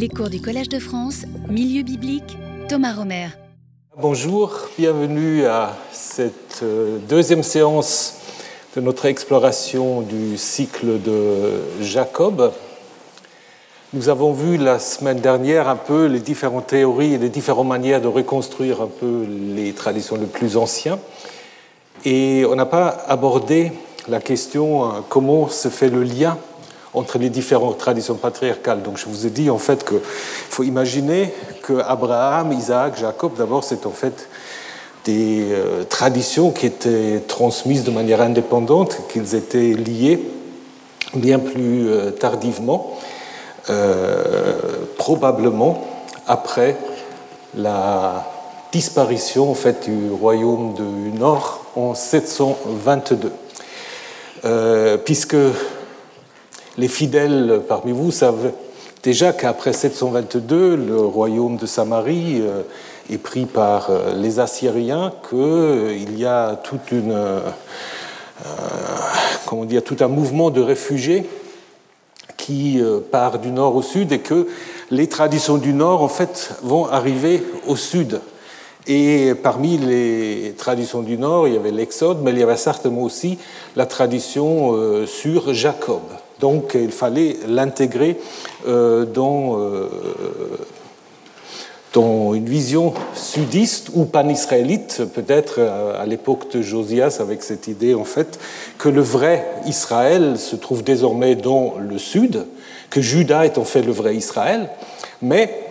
Les cours du Collège de France, Milieu biblique, Thomas Romer. Bonjour, bienvenue à cette euh, deuxième séance de notre exploration du cycle de Jacob. Nous avons vu la semaine dernière un peu les différentes théories et les différentes manières de reconstruire un peu les traditions les plus anciennes. Et on n'a pas abordé la question euh, comment se fait le lien entre les différentes traditions patriarcales. Donc je vous ai dit en fait qu'il faut imaginer que Abraham, Isaac, Jacob, d'abord c'est en fait des euh, traditions qui étaient transmises de manière indépendante, qu'ils étaient liés bien plus euh, tardivement, euh, probablement après la disparition en fait du royaume du Nord en 722, puisque les fidèles parmi vous savent déjà qu'après 722, le royaume de Samarie euh, est pris par euh, les Assyriens, qu'il euh, y a tout un mouvement de réfugiés qui part du nord au sud et que les traditions du nord, en fait, vont arriver au sud. Et parmi les traditions du Nord, il y avait l'Exode, mais il y avait certainement aussi la tradition sur Jacob. Donc il fallait l'intégrer euh, dans, euh, dans, une vision sudiste ou pan-israélite, peut-être euh, à l'époque de Josias, avec cette idée en fait que le vrai Israël se trouve désormais dans le sud, que Juda est en fait le vrai Israël, mais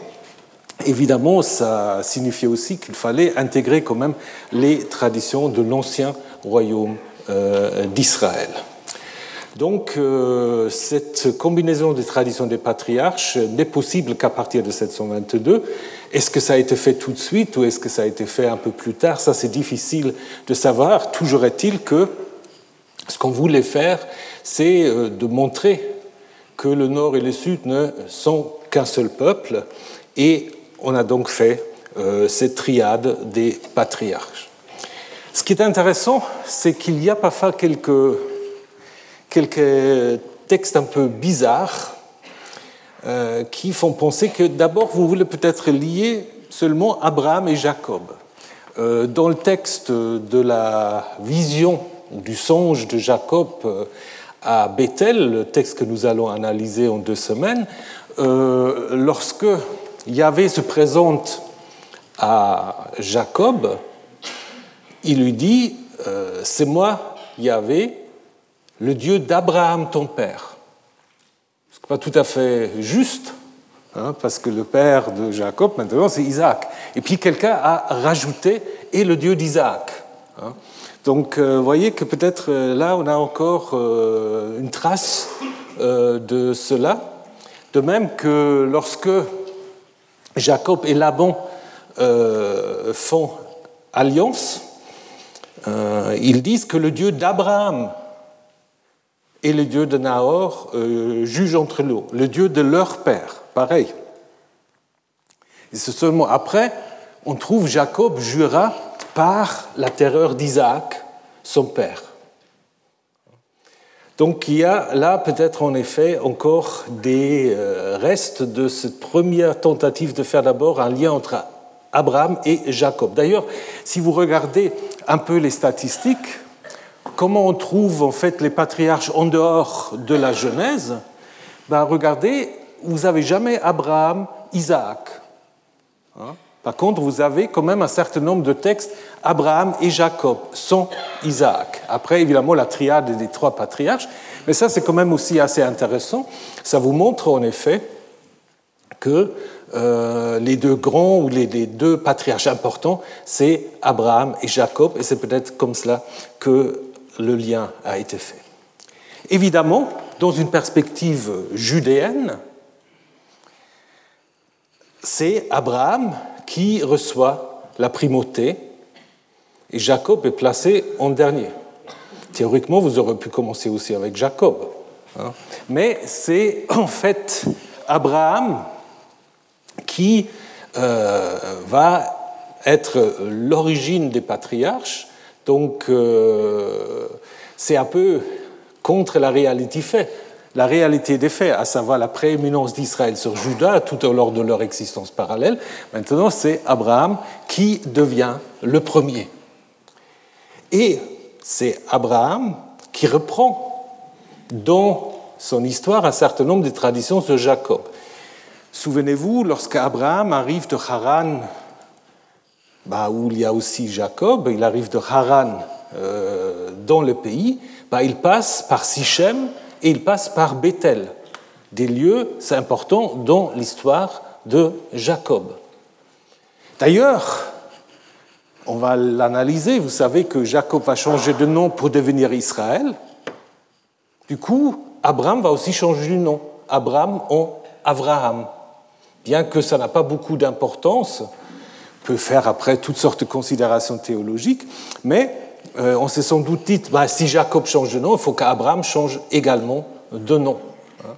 évidemment ça signifiait aussi qu'il fallait intégrer quand même les traditions de l'ancien royaume d'Israël. Donc euh, cette combinaison des traditions des patriarches n'est possible qu'à partir de 722. Est-ce que ça a été fait tout de suite ou est-ce que ça a été fait un peu plus tard? Ça, c'est difficile de savoir. Toujours est-il que ce qu'on voulait faire, c'est euh, de montrer que le Nord et le Sud ne sont qu'un seul peuple. Et on a donc fait euh, cette triade des patriarches. Ce qui est intéressant, c'est qu'il y a parfois quelques quelques textes un peu bizarres euh, qui font penser que d'abord vous voulez peut-être lier seulement Abraham et Jacob. Euh, dans le texte de la vision du songe de Jacob euh, à Bethel, le texte que nous allons analyser en deux semaines, lorsque Yahvé se présente à Jacob, il lui dit, c'est moi, Yahvé, le Dieu d'Abraham, ton père. Ce n'est pas tout à fait juste, hein, parce que le père de Jacob, maintenant, c'est Isaac. Et puis quelqu'un a rajouté et le Dieu d'Isaac. Hein. Donc, vous euh, voyez que peut-être euh, là, on a encore euh, une trace de cela. De même que lorsque Jacob et Laban font alliance, ils disent que le Dieu d'Abraham et le Dieu de Nahor euh, juge entre eux, le Dieu de leur père, pareil. Et c'est seulement après, on trouve Jacob jura par la terreur d'Isaac, son père. Donc il y a là peut-être en effet encore des euh, restes de cette première tentative de faire d'abord un lien entre Abraham et Jacob. D'ailleurs, si vous regardez un peu les statistiques, comment on trouve en fait les patriarches en dehors de la Genèse ben, Regardez, vous n'avez jamais Abraham, Isaac. Hein? Par contre, vous avez quand même un certain nombre de textes Abraham et Jacob, sans Isaac. Après, évidemment, la triade des trois patriarches. Mais ça, c'est quand même aussi assez intéressant. Ça vous montre en effet que euh, les deux grands ou les, les deux patriarches importants, c'est Abraham et Jacob. Et c'est peut-être comme cela que le lien a été fait. Évidemment, dans une perspective judéenne, c'est Abraham qui reçoit la primauté et Jacob est placé en dernier. Théoriquement, vous aurez pu commencer aussi avec Jacob. Hein. Mais c'est en fait Abraham qui euh, va être l'origine des patriarches donc, euh, c'est un peu contre la réalité la réalité des faits, à savoir la prééminence d'Israël sur Juda tout au long de leur existence parallèle. Maintenant, c'est Abraham qui devient le premier. Et c'est Abraham qui reprend dans son histoire un certain nombre de traditions de Jacob. Souvenez-vous, lorsqu'Abraham arrive de Haran, bah, où il y a aussi Jacob, il arrive de Haran euh, dans le pays, bah, il passe par Sichem et il passe par Bethel, des lieux importants dans l'histoire de Jacob. D'ailleurs, on va l'analyser, vous savez que Jacob va changer de nom pour devenir Israël. Du coup, Abraham va aussi changer de nom. Abraham en Abraham. Bien que ça n'a pas beaucoup d'importance, peut faire après toutes sortes de considérations théologiques, mais euh, on s'est sans doute dit, bah, si Jacob change de nom, il faut qu'Abraham change également de nom. Hein.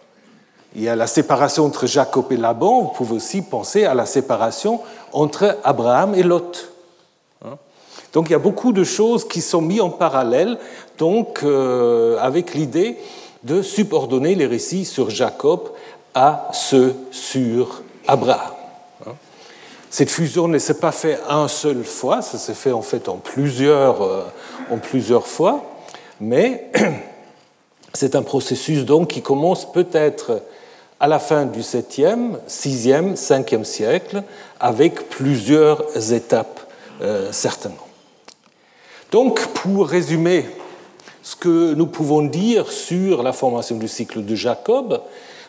Il y a la séparation entre Jacob et Laban, vous pouvez aussi penser à la séparation entre Abraham et Lot. Hein. Donc il y a beaucoup de choses qui sont mises en parallèle, donc euh, avec l'idée de subordonner les récits sur Jacob à ceux sur Abraham. Cette fusion ne s'est pas faite un seule fois, ça s'est fait en fait en plusieurs, euh, en plusieurs fois, mais c'est un processus donc qui commence peut-être à la fin du 7e, 6e, 5e siècle, avec plusieurs étapes euh, certainement. Donc, pour résumer ce que nous pouvons dire sur la formation du cycle de Jacob,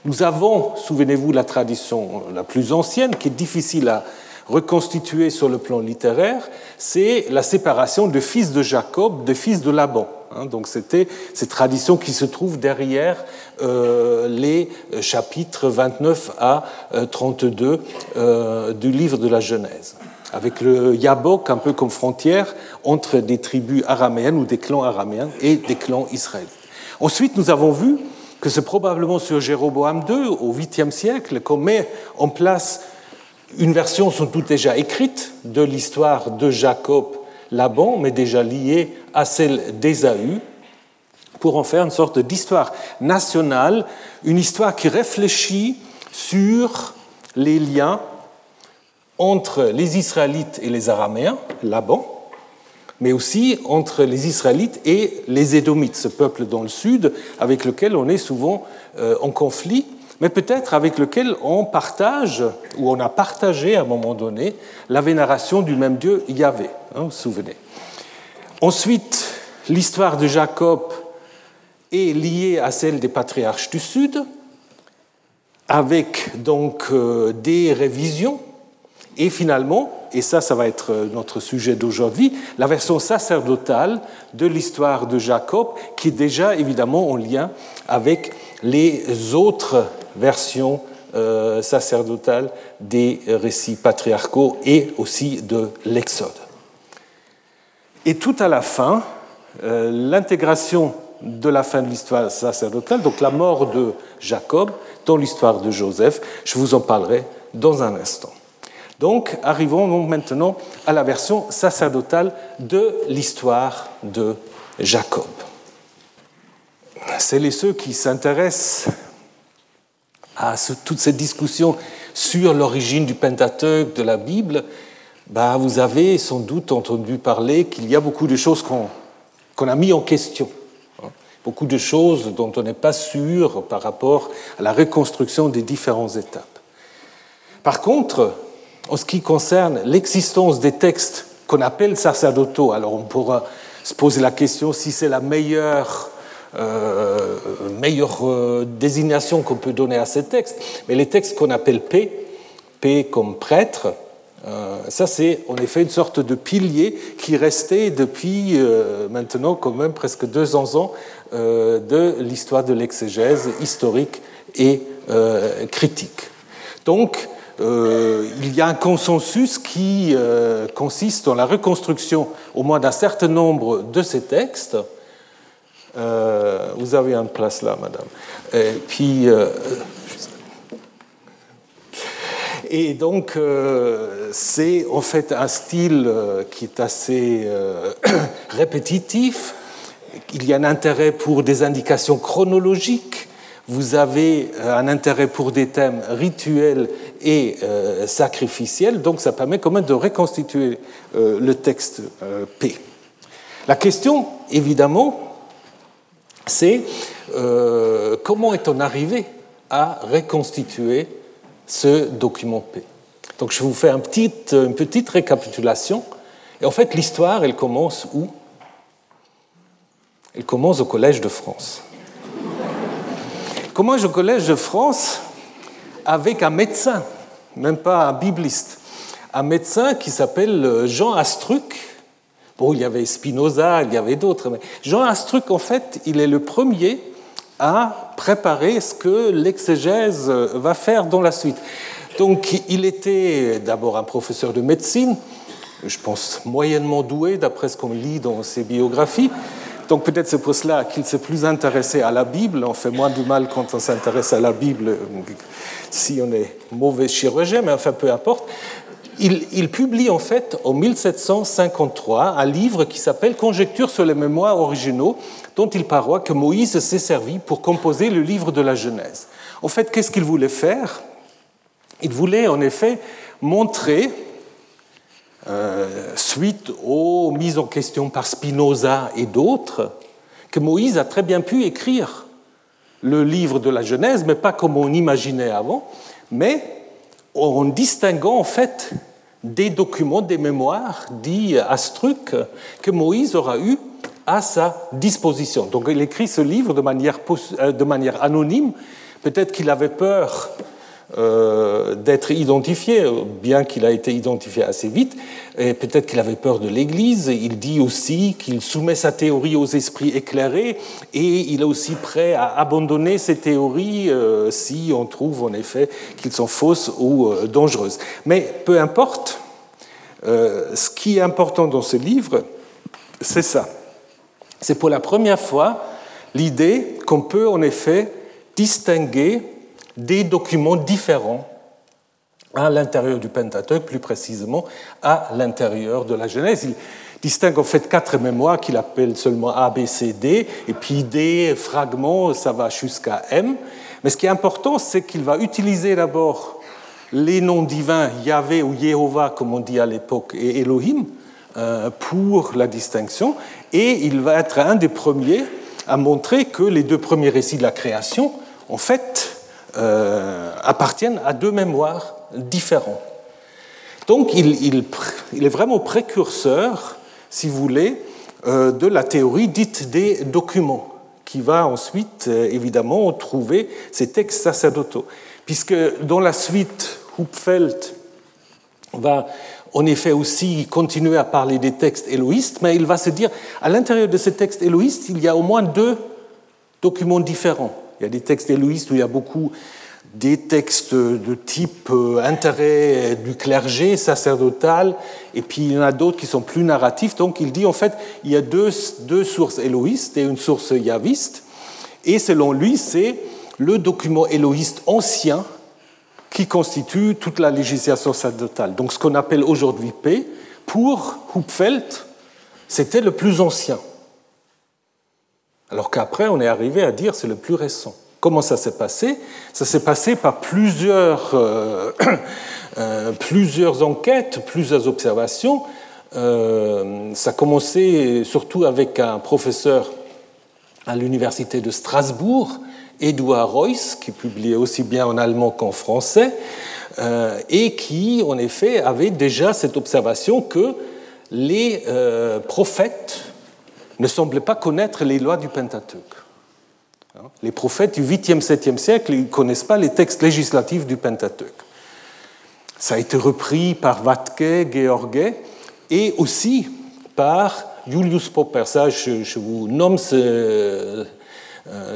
nous avons, souvenez-vous, la tradition la plus ancienne, qui est difficile à reconstituée sur le plan littéraire, c'est la séparation de fils de Jacob de fils de Laban. Hein. Donc c'était cette tradition qui se trouve derrière euh, les chapitres 29 à 32 euh, euh, du livre de la Genèse, avec le Yabok un peu comme frontière entre des tribus araméennes ou des clans araméens et des clans israéliens. Ensuite, nous avons vu que c'est probablement sur Jéroboam II, au 8e siècle, qu'on met en place une version sont toutes déjà écrites de l'histoire de Jacob Laban, mais déjà liée à celle d'Ésaü, pour en faire une sorte d'histoire nationale, une histoire qui réfléchit sur les liens entre les Israélites et les Araméens, Laban, mais aussi entre les Israélites et les Édomites, ce peuple dans le sud avec lequel on est souvent euh, en conflit mais peut-être avec lequel on partage, ou on a partagé à un moment donné, la vénération du même Dieu Yahvé. Hein, vous vous souvenez. Ensuite, l'histoire de Jacob est liée à celle des patriarches du Sud, avec donc euh, des révisions, et finalement, et ça, ça va être notre sujet d'aujourd'hui, la version sacerdotale de l'histoire de Jacob, qui est déjà évidemment en lien avec les autres version euh, sacerdotale des récits patriarcaux et aussi de l'Exode. Et tout à la fin, euh, l'intégration de la fin de l'histoire sacerdotale, donc la mort de Jacob dans l'histoire de Joseph, je vous en parlerai dans un instant. Donc, arrivons maintenant à la version sacerdotale de l'histoire de Jacob. C'est les ceux qui s'intéressent à toute cette discussion sur l'origine du Pentateuque, de la Bible, bah, vous avez sans doute entendu parler qu'il y a beaucoup de choses qu'on a mis en question, hein. beaucoup de choses dont on n'est pas sûr par rapport à la reconstruction des différentes étapes. Par contre, en ce qui concerne l'existence des textes qu'on appelle sacerdotaux, alors on pourra se poser la question si c'est la meilleure euh, meilleure euh, désignation qu'on peut donner à ces textes. Mais les textes qu'on appelle P, P comme prêtre, euh, ça c'est en effet une sorte de pilier qui restait depuis maintenant quand même presque 200 ans de l'histoire de l'exégèse historique et critique. Donc, il y a un consensus qui consiste dans la reconstruction au moins d'un certain nombre de ces textes, euh, vous avez une place là, madame. Et puis, euh, et donc, euh, c'est en fait un style qui est assez répétitif. Il y a un intérêt pour des indications chronologiques. Vous avez un intérêt pour des thèmes rituels et sacrificiels, donc ça permet quand même de reconstituer le texte P. La question, évidemment, c'est comment est-on arrivé à reconstituer ce document P? Donc je vous fais une petite récapitulation. En fait, l'histoire, elle commence où? Elle commence au Collège de France. Comment au Collège de France avec un médecin, même pas un bibliste, un médecin qui s'appelle Jean Astruc. Bon, il y avait Spinoza, il y avait d'autres, mais Jean Astruc, en fait, il est le premier à préparer ce que l'exégèse va faire dans la suite. Donc, il était d'abord un professeur de médecine, je pense moyennement doué d'après ce qu'on lit dans ses biographies. Donc peut-être c'est pour cela qu'il s'est plus intéressé à la Bible. On fait moins du mal quand on s'intéresse à la Bible si on est mauvais chirurgien, mais enfin peu importe. Il, il, publie en fait en 1753 un livre qui s'appelle Conjectures sur les mémoires originaux, dont il paroit que Moïse s'est servi pour composer le livre de la Genèse. En fait, qu'est-ce qu'il voulait faire? Il voulait en effet montrer euh, suite aux mises en question par Spinoza et d'autres, que Moïse a très bien pu écrire le livre de la Genèse, mais pas comme on imaginait avant, mais en distinguant en fait des documents, des mémoires dits astrucs que Moïse aura eu à sa disposition. Donc il écrit ce livre de manière, euh, de manière anonyme. Peut-être qu'il avait peur euh, d'être identifié, bien qu'il a été identifié assez vite. Et peut-être qu'il avait peur de l'Église. Il dit aussi qu'il soumet sa théorie aux esprits éclairés et il est aussi prêt à abandonner ses théories euh, si on trouve en effet qu'elles sont fausses ou euh, dangereuses. Mais peu importe, ce qui est important dans ce livre, c'est ça. C'est pour la première fois l'idée qu'on peut en effet distinguer des documents différents à l'intérieur du Pentateuque, plus précisément à l'intérieur de la Genèse. Il distingue en fait quatre mémoires qu'il appelle seulement A, B, C, D, et puis des fragments, ça va jusqu'à M. Mais ce qui est important, c'est qu'il va utiliser d'abord les noms divins Yahvé ou Jéhovah, comme on dit à l'époque, et Elohim, euh, pour la distinction, et il va être un des premiers à montrer que les deux premiers récits de la création, en fait, euh, appartiennent à deux mémoires différents. Donc il, est vraiment précurseur, si vous voulez, euh, de la théorie dite des documents, qui va ensuite, euh, évidemment, trouver ces textes sacerdotaux. Puisque dans la suite, Hupfeld va en effet aussi continuer à parler des textes éloïstes, mais il va se dire, à l'intérieur de ces textes éloïstes, il y a au moins deux documents différents. Il y a des textes éloïstes où il y a beaucoup des textes de type euh, intérêt du clergé sacerdotal, et puis il y en a d'autres qui sont plus narratifs. Donc il dit en fait, il y a deux, deux sources éloïstes et une source yaviste, et selon lui, c'est le document éloïste ancien qui constitue toute la législation sacerdotale. Donc ce qu'on appelle aujourd'hui P, pour Hupfeld, c'était le plus ancien. Alors qu'après, on est arrivé à dire c'est le plus récent. Comment ça s'est passé? Ça s'est passé par plusieurs, euh, euh, plusieurs enquêtes, plusieurs observations. Euh, ça a commencé surtout avec un professeur à l'université de Strasbourg, Edouard Reuss, qui publiait aussi bien en allemand qu'en français, et qui, en effet, avait déjà cette observation que les prophètes ne semblaient pas connaître les lois du Pentateuque. Hein? Les prophètes du 8e, 7e siècle ne connaissent pas les textes législatifs du Pentateuque. Ça a été repris par Vatke, George et aussi par Julius Popper. Ça, je, vous nomme ce,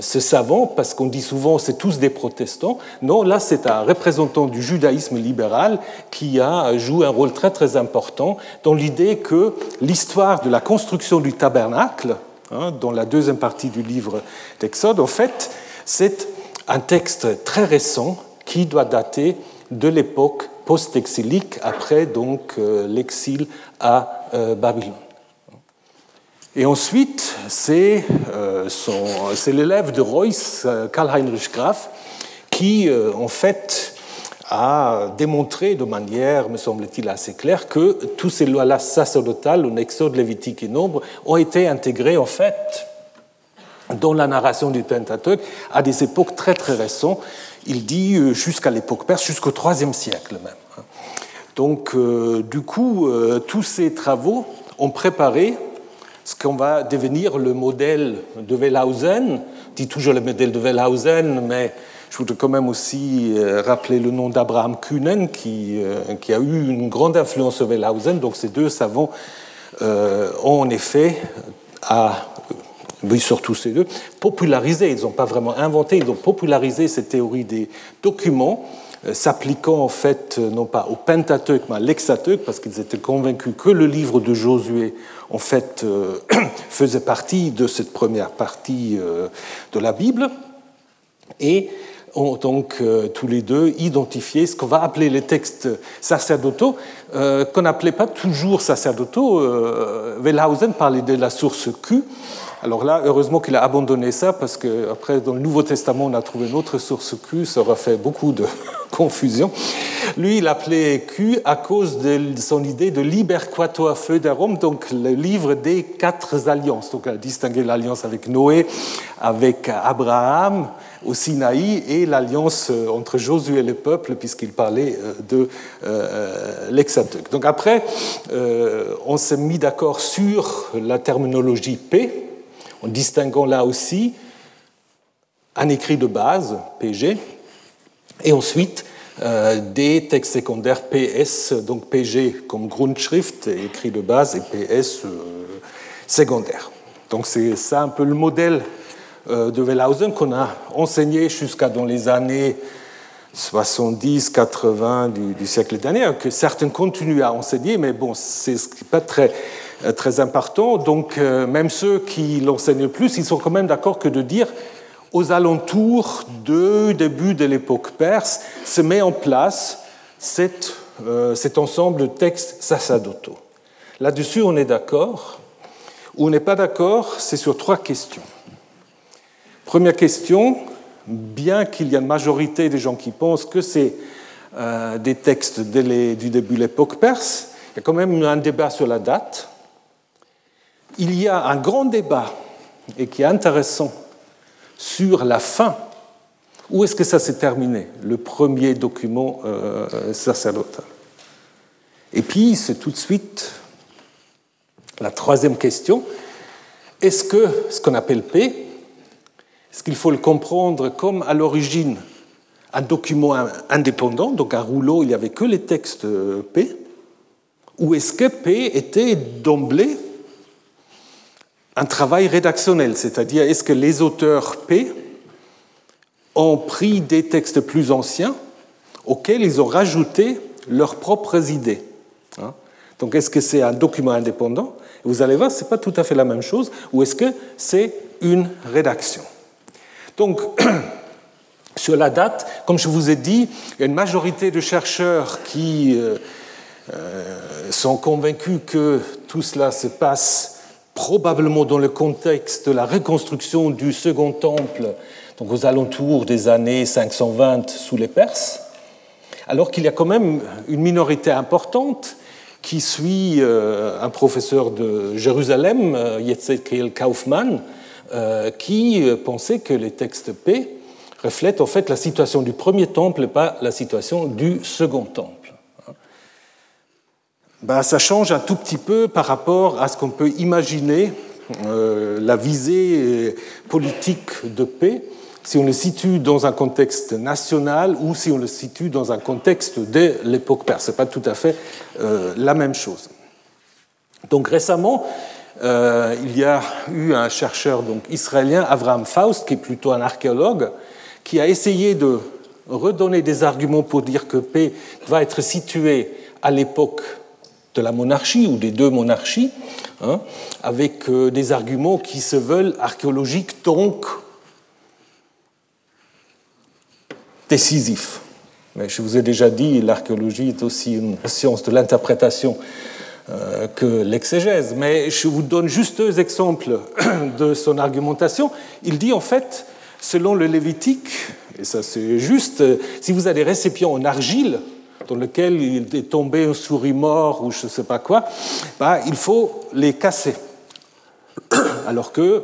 ce savant, parce qu'on dit souvent c'est tous des protestants. Non, là c'est un représentant du judaïsme libéral qui a joué un rôle très très important dans l'idée que l'histoire de la construction du tabernacle, hein, dans la deuxième partie du livre d'Exode, en fait, c'est un texte très récent qui doit dater de l'époque post-exilique, après donc euh, l'exil à euh, Babylone. Et ensuite, c'est l'élève de Reuss, Karl-Heinrich Graf, qui, en fait, a démontré de manière, me semble-t-il, assez claire que tous ces lois-là sacerdotales, le Exode, Lévitique et Nombre, ont été intégrées, en fait, dans la narration du Pentateuque à des époques très très récentes. Il dit euh, jusqu'à l'époque perse, jusqu'au IIIe siècle même. Donc, euh, du coup, euh, tous ces travaux ont préparé ce qu'on va devenir le modèle de Wellhausen. On dit toujours le modèle de Wellhausen, mais je voudrais quand même aussi euh, rappeler le nom d'Abraham Kuhnen, qui, euh, qui, a eu une grande influence sur Wellhausen. Donc ces deux savants euh, ont en effet, à, oui, surtout ces deux, popularisé, ils n'ont pas vraiment inventé, ils ont popularisé cette théorie des documents s'appliquant en fait non pas au Pentateuque mais à l'Hexateuque parce qu'ils étaient convaincus que le livre de Josué en fait faisait partie de cette première partie de la Bible et ont donc euh, tous les deux identifié ce qu'on va appeler les textes sacerdotaux, euh, qu'on n'appelait pas toujours sacerdotaux. Euh, Wellhausen parlait de la source Q. Alors là, heureusement qu'il a abandonné ça, parce qu'après, dans le Nouveau Testament, on a trouvé une autre source Q, ça aurait fait beaucoup de confusion. Lui, il appelait Q à cause de son idée de Liber Quator Feuderum, donc le livre des quatre alliances. Donc, il a distingué l'alliance avec Noé, avec Abraham, au Sinaï et l'alliance euh, entre Josué et le peuple, puisqu'il parlait euh, de euh, l'Hexateuque. Donc après, on s'est mis d'accord sur la terminologie P, en distinguant là aussi un écrit de base, PG, et ensuite des textes secondaires PS, donc PG comme Grundschrift, écrit de base, et PS secondaire. Donc c'est ça un peu le modèle euh, de Wellhausen qu'on a enseigné jusqu'à dans les années 70-80 du, siècle dernier, que certains continuent à enseigner, mais bon, c'est pas très, euh, très important. Donc, euh, même ceux qui l'enseignent plus, ils sont quand même d'accord que de dire aux alentours du début de l'époque perse se met en place cette, cet ensemble de textes sacerdotaux. Là-dessus, on est d'accord. Où on n'est pas d'accord, c'est sur trois questions. Première question, bien qu'il y ait une majorité des gens qui pensent que c'est euh, des textes du début de l'époque perse, il y a quand même un débat sur la date. Il y a un grand débat, et qui est intéressant, sur la fin. Où est-ce que ça s'est terminé, le premier document euh, sacerdotal? Et puis, c'est tout de suite la troisième question. Est-ce que ce qu'on appelle P, est-ce qu'il faut le comprendre comme à l'origine un document indépendant, donc un rouleau, il n'y avait que les textes P, ou est-ce que P était d'emblée un travail rédactionnel, c'est-à-dire est-ce que les auteurs P ont pris des textes plus anciens auxquels ils ont rajouté leurs propres idées hein? Donc est-ce que c'est un document indépendant? Vous allez voir, ce n'est pas tout à fait la même chose, ou est-ce que c'est une rédaction? Donc, sur la date, comme je vous ai dit, il y a une majorité de chercheurs qui euh, euh, sont convaincus que tout cela se passe probablement dans le contexte de la reconstruction du Second Temple, donc aux alentours des années 520 sous les Perses, alors qu'il y a quand même une minorité importante qui suit euh, un professeur de Jérusalem, Yetzekiel Kaufmann, euh, qui pensait que les textes P reflètent en fait la situation du premier temple et pas la situation du second temple. Ben, ça change un tout petit peu par rapport à ce qu'on peut imaginer euh, la visée politique de paix si on le situe dans un contexte national ou si on le situe dans un contexte de l'époque perse. Ce n'est pas tout à fait euh, la même chose. Donc récemment, euh, il y a eu un chercheur donc, israélien, Avraham Faust, qui est plutôt un archéologue, qui a essayé de redonner des arguments pour dire que P va être situé à l'époque de la monarchie ou des deux monarchies, hein, avec euh, des arguments qui se veulent archéologiques, donc décisifs. Mais je vous ai déjà dit, l'archéologie est aussi une science de l'interprétation euh, que l'exégèse. Mais je vous donne juste deux exemples de son argumentation. Il dit en fait, selon le Lévitique, et ça c'est juste, si vous avez des récipients en argile dans lesquels il est tombé un souris mort ou je ne sais pas quoi, bah, il faut les casser. Alors que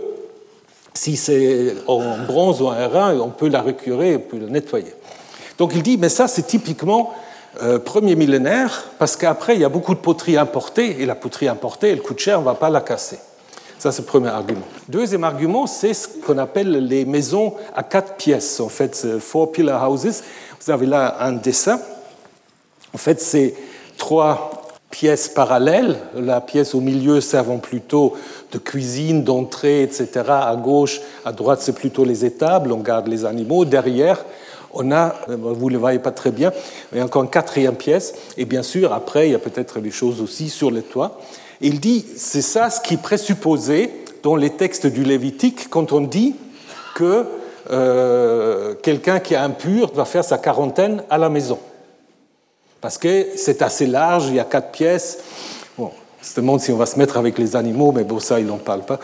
si c'est en bronze ou en airain, on peut la récurer, on peut la nettoyer. Donc il dit, mais ça c'est typiquement euh, premier millénaire, parce qu'après il y a beaucoup de poteries importées, et la poterie importée, elle coûte cher, on ne va pas la casser. Ça, c'est le premier argument. Deuxième argument, c'est ce qu'on appelle les maisons à quatre pièces. En fait, four pillar houses. Vous avez là un dessin. En fait, c'est trois pièces parallèles. La pièce au milieu servant plutôt de cuisine, d'entrée, etc. À gauche, à droite, c'est plutôt les étables. On garde les animaux. Derrière, on a, vous ne le voyez pas très bien, a encore une quatrième pièce. Et bien sûr, après, il y a peut-être des choses aussi sur le toit. Il dit, c'est ça ce qui est présupposé dans les textes du Lévitique quand on dit que euh, quelqu'un qui est impur doit faire sa quarantaine à la maison. Parce que c'est assez large, il y a quatre pièces. Bon, se demande si on va se mettre avec les animaux, mais bon, ça, il n'en parle pas.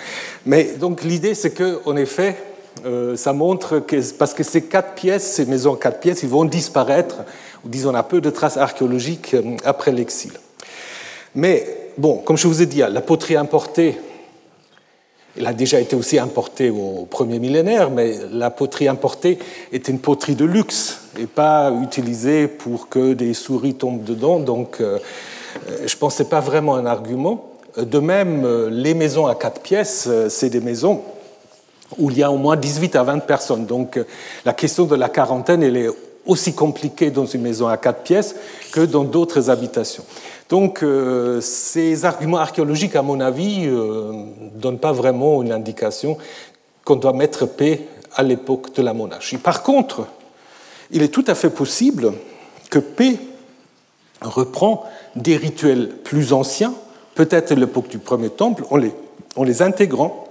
Mais donc l'idée, c'est qu'en effet, euh, ça montre que, parce que ces quatre pièces, ces maisons quatre pièces, ils vont disparaître, disons, on a peu de traces archéologiques euh, après l'exil. Mais bon, comme je vous ai dit, la poterie importée, elle a déjà été aussi importée au premier millénaire, mais la poterie importée est une poterie de luxe et pas utilisée pour que des souris tombent dedans. Donc, euh, je pense que ce n'est pas vraiment un argument. De même, les maisons à quatre pièces, euh, c'est des maisons où il y a au moins 18 à 20 personnes. Donc, la question de la quarantaine, elle est aussi compliquée dans une maison à quatre pièces que dans d'autres habitations. Donc euh, ces arguments archéologiques, à mon avis, ne euh, donnent pas vraiment une indication qu'on doit mettre paix à l'époque de la monarchie. Par contre, il est tout à fait possible que paix reprend des rituels plus anciens, peut-être l'époque du premier temple, en les intégrant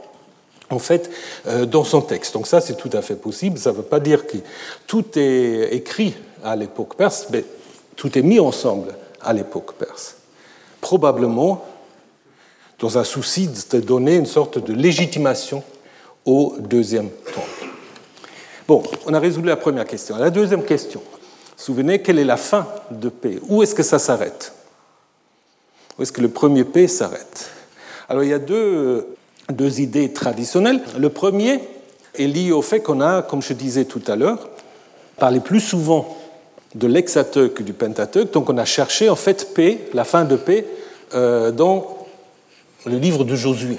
en fait euh, dans son texte. Donc ça, c'est tout à fait possible. Ça ne veut pas dire que tout est écrit à l'époque perse, mais tout est mis ensemble à l'époque perse. Probablement dans un souci de donner une sorte de légitimation au deuxième temple. Bon, on a résolu la première question. La deuxième question, souvenez, quelle est la fin de paix Où est-ce que ça s'arrête? Où est-ce que le premier paix s'arrête? Alors il y a deux, deux idées traditionnelles. Le premier est lié au fait qu'on a, comme je disais tout à l'heure, parlé plus souvent de l'Hexateuque que du Pentateuque. Donc on a cherché en fait paix, la fin de paix, euh, dans le livre de Josué.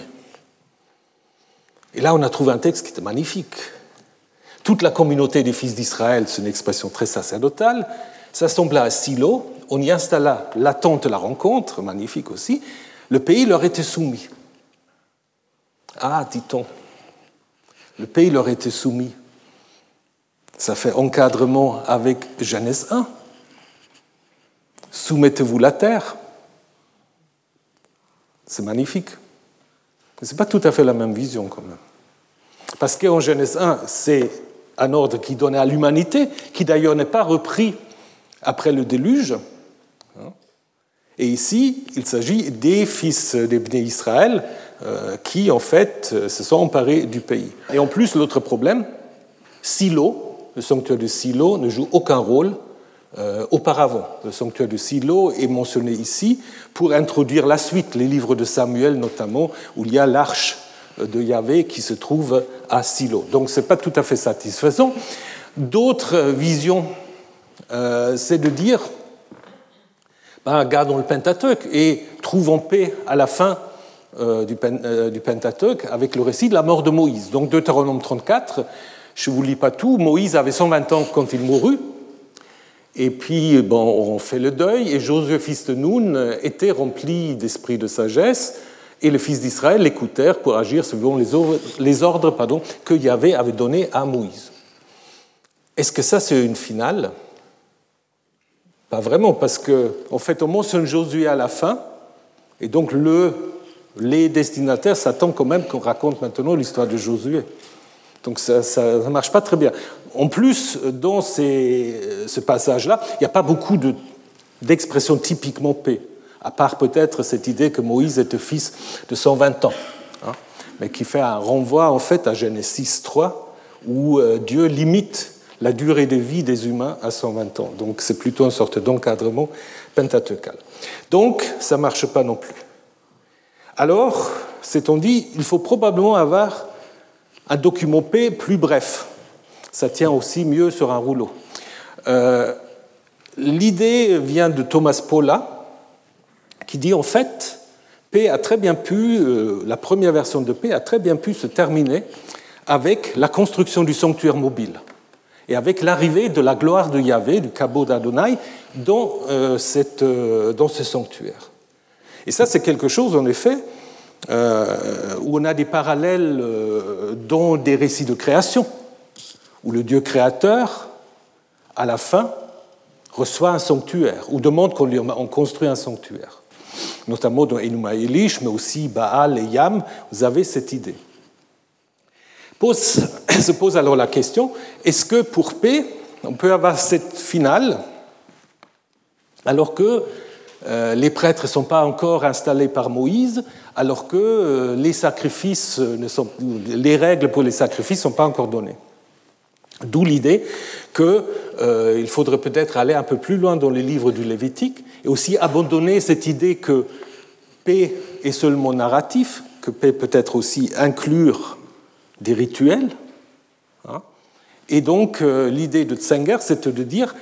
Et là, on a trouvé un texte qui était magnifique. Toute la communauté des fils d'Israël, c'est une expression très sacerdotale, s'assembla à Silo, on y installa l'attente la rencontre, magnifique aussi, le pays leur était soumis. Ah, dit-on, le pays leur était soumis. Ça fait encadrement avec Genèse 1. Soumettez-vous la terre. C'est magnifique. Mais ce n'est pas tout à fait la même vision quand même. Parce qu'en Genèse 1, c'est un ordre qui donnait à l'humanité, qui d'ailleurs n'est pas repris après le déluge. Et ici, il s'agit des fils des Israël qui, en fait, se sont emparés du pays. Et en plus, l'autre problème, Silo, le sanctuaire de Silo ne joue aucun rôle euh, auparavant. Le sanctuaire de Silo est mentionné ici pour introduire la suite, les livres de Samuel notamment, où il y a l'arche de Yahvé qui se trouve à Silo. Donc ce n'est pas tout à fait satisfaisant. D'autres visions, euh, c'est de dire, ben, gardons le Pentateuque et trouvons paix à la fin euh, du, du Pentateuque avec le récit de la mort de Moïse. Donc Deutéronome 34 je ne vous lis pas tout. Moïse avait 120 ans quand il mourut. Et puis, bon, on fait le deuil. Et Josué, fils de Nun, était rempli d'esprit de sagesse. Et les fils d'Israël l'écoutèrent pour agir selon les ordres pardon, que Yahvé avait donnés à Moïse. Est-ce que ça, c'est une finale? Pas vraiment, parce qu'en en fait, on mentionne Josué à la fin. Et donc, le, les destinataires s'attendent quand même qu'on raconte maintenant l'histoire de Josué. Donc ça ne marche pas très bien. En plus, dans ce passage-là, il n'y a pas beaucoup d'expressions typiquement paix. à part peut-être cette idée que Moïse était fils de 120 ans, hein, mais qui fait un renvoi en fait à Genèse 3, où euh, Dieu limite la durée de vie des humains à 120 ans. Donc c'est plutôt une sorte d'encadrement pentateucal. Donc ça ne marche pas non plus. Alors, c'est-on dit, il faut probablement avoir un document P plus bref. Ça tient aussi mieux sur un rouleau. Euh, l'idée vient de Thomas Paula, qui dit en fait, P a très bien pu, euh, la première version de P a très bien pu se terminer avec la construction du sanctuaire mobile et avec l'arrivée de la gloire de Yahvé, du cabot d'Adonai, euh, dans ce sanctuaire. Et ça, c'est quelque chose, en effet, où on a des parallèles dans des récits de création où le Dieu créateur, à la fin, reçoit un sanctuaire ou demande qu'on lui construise un sanctuaire. Notamment dans Enuma Elish, mais aussi Baal et Yam, vous avez cette idée. Se pose alors la question, est-ce que pour P, on peut avoir cette finale alors que euh, les prêtres ne sont pas encore installés par Moïse, alors que euh, les sacrifices les règles pour les sacrifices ne sont pas encore données D'où l'idée qu'il euh, faudrait peut-être aller un peu plus loin dans les livres du Lévitique et aussi abandonner cette idée que P est seulement narratif, que P peut être aussi inclure des rituels. Hein. Et donc euh, l'idée de Tsenger, c'est de dire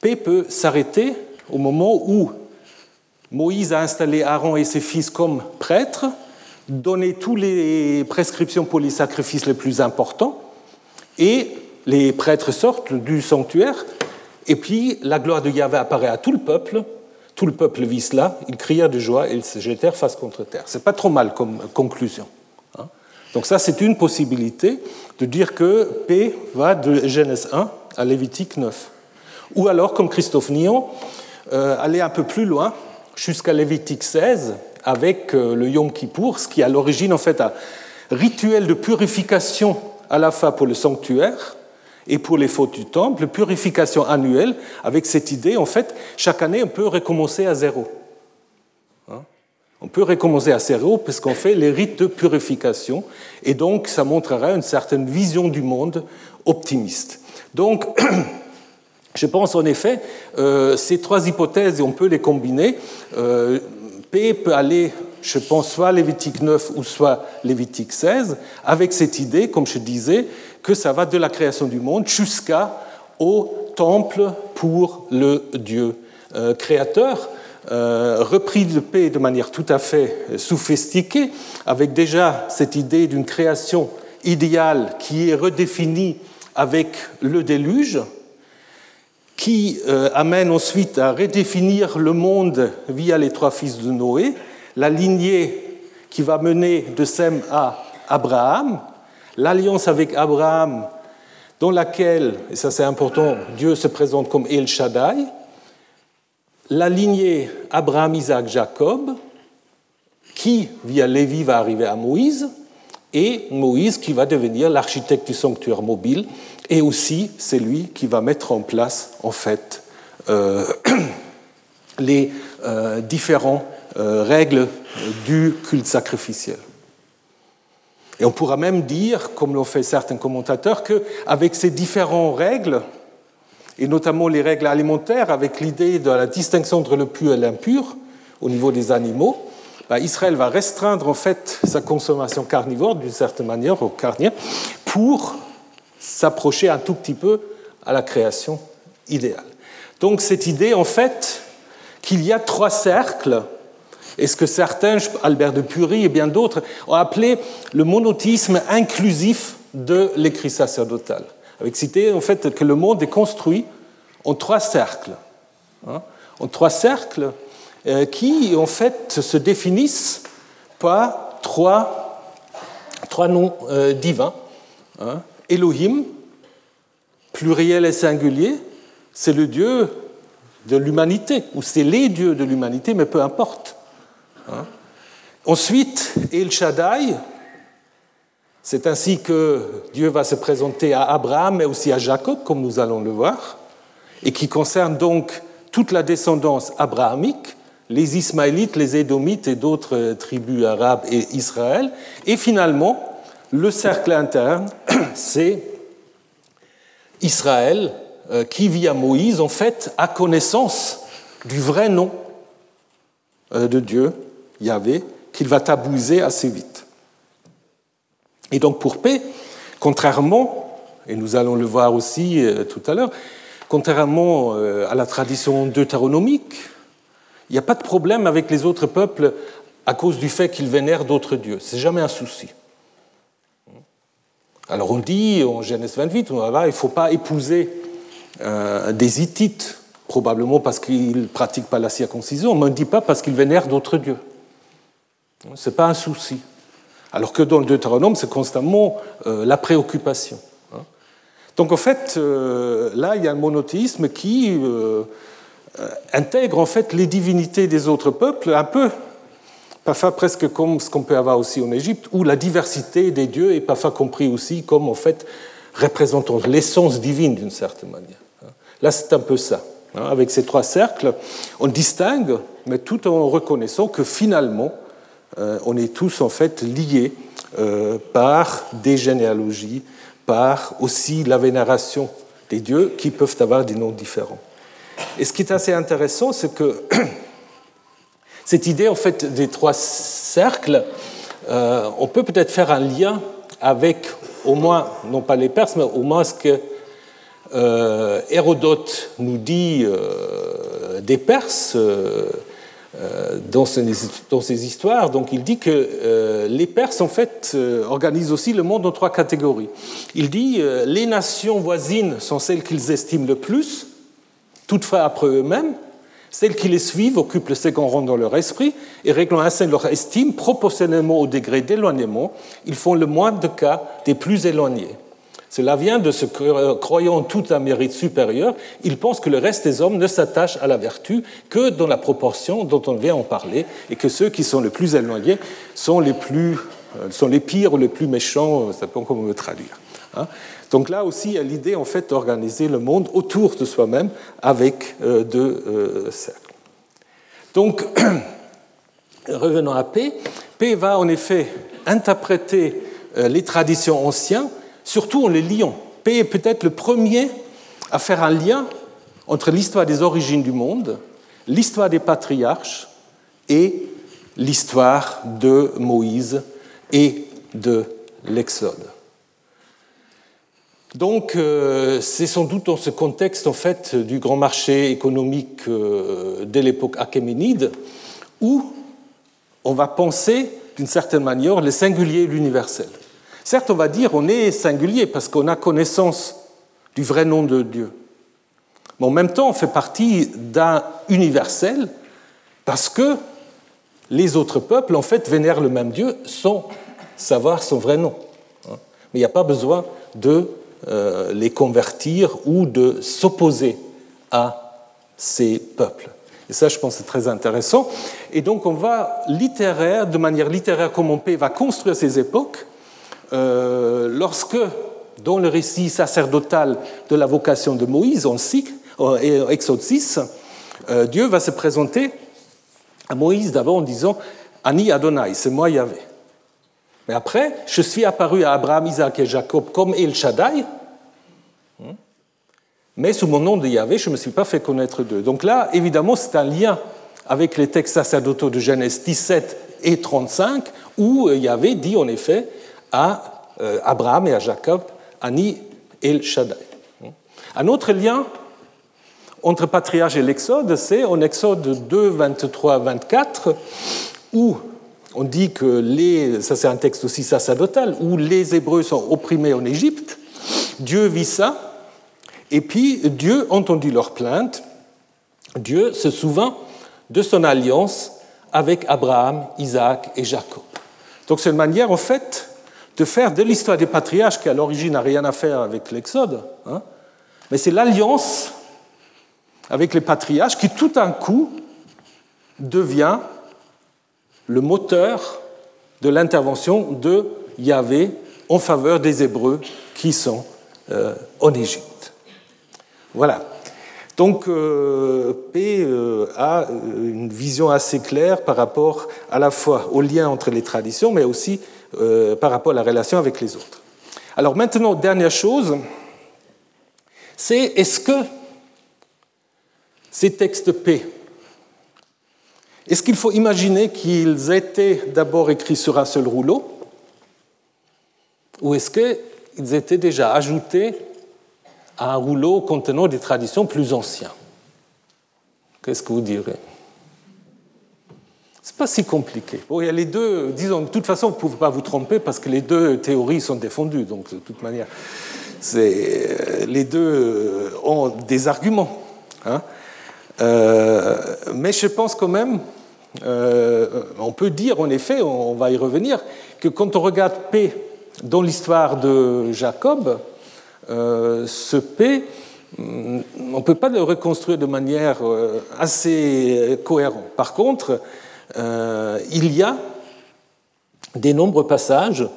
P peut s'arrêter au moment où Moïse a installé Aaron et ses fils comme prêtres, donné toutes les prescriptions pour les sacrifices les plus importants, et les prêtres sortent du sanctuaire, et puis la gloire de Yahvé apparaît à tout le peuple. Tout le peuple vit cela, ils crièrent de joie et ils se jetèrent face contre terre. C'est pas trop mal comme conclusion. Hein. Donc ça, c'est une possibilité de dire que P va de Genèse 1 à Lévitique 9. Ou alors, comme Christophe Nion, euh, aller un peu plus loin, jusqu'à Lévitique 16, avec euh, le Yom Kippour, ce qui à l'origine en fait un rituel de purification à la fois pour le sanctuaire, et pour les fautes du temple, purification annuelle, avec cette idée, en fait, chaque année, on peut recommencer à zéro. Hein? on peut recommencer à zéro parce qu'on fait les rites de purification, et donc ça montrera une certaine vision du monde optimiste. Donc, je pense en effet, euh, ces trois hypothèses, on peut les combiner. Euh, P peut aller, je pense, soit Lévitique 9 ou soit Lévitique 16, avec cette idée, comme je disais, que ça va de la création du monde jusqu'au temple pour le Dieu euh, créateur, euh, repris de paix de manière tout à fait sophistiquée, avec déjà cette idée d'une création idéale qui est redéfinie avec le déluge, qui euh, amène ensuite à redéfinir le monde via les trois fils de Noé, la lignée qui va mener de Sem à Abraham, l'alliance avec Abraham, dans laquelle, et ça c'est important, Dieu se présente comme El Shaddai, la lignée Abraham, Isaac, Jacob, qui, via Lévi, va arriver à Moïse, et Moïse qui va devenir l'architecte du sanctuaire mobile, et aussi c'est lui qui va mettre en place, en fait, euh, les euh, différentes euh, règles du culte sacrificiel. Et on pourra même dire, comme l'ont fait certains commentateurs, qu'avec ces différentes règles, et notamment les règles alimentaires, avec l'idée de la distinction entre le pur et l'impur au niveau des animaux, bah, Israël va restreindre en fait sa consommation carnivore d'une certaine manière au carnier pour s'approcher un tout petit peu à la création idéale. Donc cette idée en fait qu'il y a trois cercles et ce que certains, Albert de Purie et bien d'autres, ont appelé le monothéisme inclusif de l'écrit sacerdotal. Avec cité en fait que le monde est construit en trois cercles. Hein, en trois cercles qui en fait se définissent par trois, trois noms euh, divins. Hein. Elohim, pluriel et singulier, c'est le Dieu de l'humanité, ou c'est les dieux de l'humanité, mais peu importe. Hein. Ensuite, El Shaddai, c'est ainsi que Dieu va se présenter à Abraham, mais aussi à Jacob, comme nous allons le voir, et qui concerne donc toute la descendance abrahamique, les Ismaélites, les Édomites et d'autres tribus arabes et Israël. Et finalement, le cercle interne, c'est Israël euh, qui, via Moïse, en fait, a connaissance du vrai nom euh, de Dieu, Yahvé, qu'il va tabouiser assez vite. Et donc pour paix, contrairement, et nous allons le voir aussi euh, tout à l'heure, contrairement à la tradition deutéronomique, il n'y a pas de problème avec les autres peuples à cause du fait qu'ils vénèrent d'autres dieux. C'est jamais un souci. Alors on dit en Genèse 28, il ne faut pas épouser euh, des Hittites, probablement parce qu'ils ne pratiquent pas la circoncision, mais on ne dit pas parce qu'ils vénèrent d'autres dieux. Ce n'est pas un souci. Alors que dans le Deutéronome, c'est constamment euh, la préoccupation. Hein. Donc en fait, euh, là, il y a un monothéisme qui intègre en fait les divinités des autres peuples un peu parfois presque comme ce qu'on peut avoir aussi en Égypte, où la diversité des dieux est parfois compris aussi comme en fait représentant l'essence divine d'une certaine manière. Là, c'est un peu ça. Hein. Avec ces trois cercles, on distingue, mais tout en reconnaissant que finalement, euh, on est tous en fait liés euh, par des généalogies, par aussi la vénération des dieux qui peuvent avoir des noms différents. Et ce qui est assez intéressant, c'est que cette idée en fait des trois cercles, euh, on peut peut-être faire un lien avec au moins, non pas les Perses, mais au moins ce que euh, Hérodote nous dit euh, des Perses dans ses, histoires. Donc il dit que les Perses en fait organisent aussi le monde en trois catégories. Il dit les nations voisines sont celles qu'ils estiment le plus, toutefois après eux-mêmes. Celles qui les suivent occupent le second rang dans leur esprit et réglant ainsi leur estime proportionnellement au degré d'éloignement, ils font le moins de cas des plus éloignés. Cela vient de ce que, croyant tout un mérite supérieur, ils pensent que le reste des hommes ne s'attache à la vertu que dans la proportion dont on vient en parler, et que ceux qui sont les plus éloignés sont les, plus, euh, sont les pires ou les plus méchants, ça peut comment me traduire. Hein. Donc là aussi, il y a l'idée en fait d'organiser le monde autour de soi-même avec euh, deux euh, cercles. Donc, revenons à P. P va en effet interpréter euh, les traditions anciennes, surtout en les liant. P est peut-être le premier à faire un lien entre l'histoire des origines du monde, l'histoire des patriarches et l'histoire de Moïse et de l'Exode. Donc, euh, c'est sans doute dans ce contexte en fait du grand marché économique euh, de l'époque achéménide où on va penser d'une certaine manière le singulier et l'universel. Certes, on va dire on est singulier parce qu'on a connaissance du vrai nom de Dieu, mais en même temps, on fait partie d'un universel parce que les autres peuples en fait vénèrent le même Dieu sans savoir son vrai nom. Hein. Mais il n'y a pas besoin de euh, les convertir ou de s'opposer à ces peuples. Et ça, je pense, c'est très intéressant. Et donc, on va littéraire, de manière littéraire comme on peut, va construire ces époques. Euh, lorsque, dans le récit sacerdotal de la vocation de Moïse, en euh, Exode 6, Dieu va se présenter à Moïse d'abord en disant Ani Adonai, c'est moi Yahvé. Mais après, je suis apparu à Abraham, Isaac et Jacob comme El Shaddai, Hmm? Mais sous mon nom de Yahvé, je ne me suis pas fait connaître d'eux. Donc là, évidemment, c'est un lien avec les textes sacerdotaux de Genèse 17 et 35, où euh, Yahvé dit en effet à euh, Abraham et à Jacob, Ani El Shaddai. Hmm? Un autre lien entre patriarche et l'Exode, c'est en Exode 2, 23, 24, où on dit que les, ça c'est un texte aussi sacerdotal, où les Hébreux sont opprimés en Égypte. Dieu vit ça, et puis Dieu entendit leur plainte. Dieu se souvint de son alliance avec Abraham, Isaac et Jacob. Donc c'est une manière, en fait, de faire de l'histoire des patriarches, qui à l'origine n'a rien à faire avec l'Exode, hein, mais c'est l'alliance avec les patriarches qui tout d'un coup devient le moteur de l'intervention de Yahvé en faveur des Hébreux qui sont euh, en Égypte. Voilà. Donc P a une vision assez claire par rapport à la fois au lien entre les traditions, mais aussi par rapport à la relation avec les autres. Alors maintenant, dernière chose, c'est est-ce que ces textes P, est-ce qu'il faut imaginer qu'ils étaient d'abord écrits sur un seul rouleau ou est-ce qu'ils étaient déjà ajoutés à un rouleau contenant des traditions plus anciennes? Qu'est-ce que vous direz? C'est pas si compliqué. Les deux, disons, de toute façon, vous ne pouvez pas vous tromper parce que les deux théories sont défendues, donc de toute manière, les deux ont des arguments. Hein euh, mais je pense quand même, euh, on peut dire en effet, on va y revenir, que quand on regarde P dans l'histoire de Jacob, euh, ce P, on ne peut pas le reconstruire de manière assez cohérente. Par contre, il y a des nombreux passages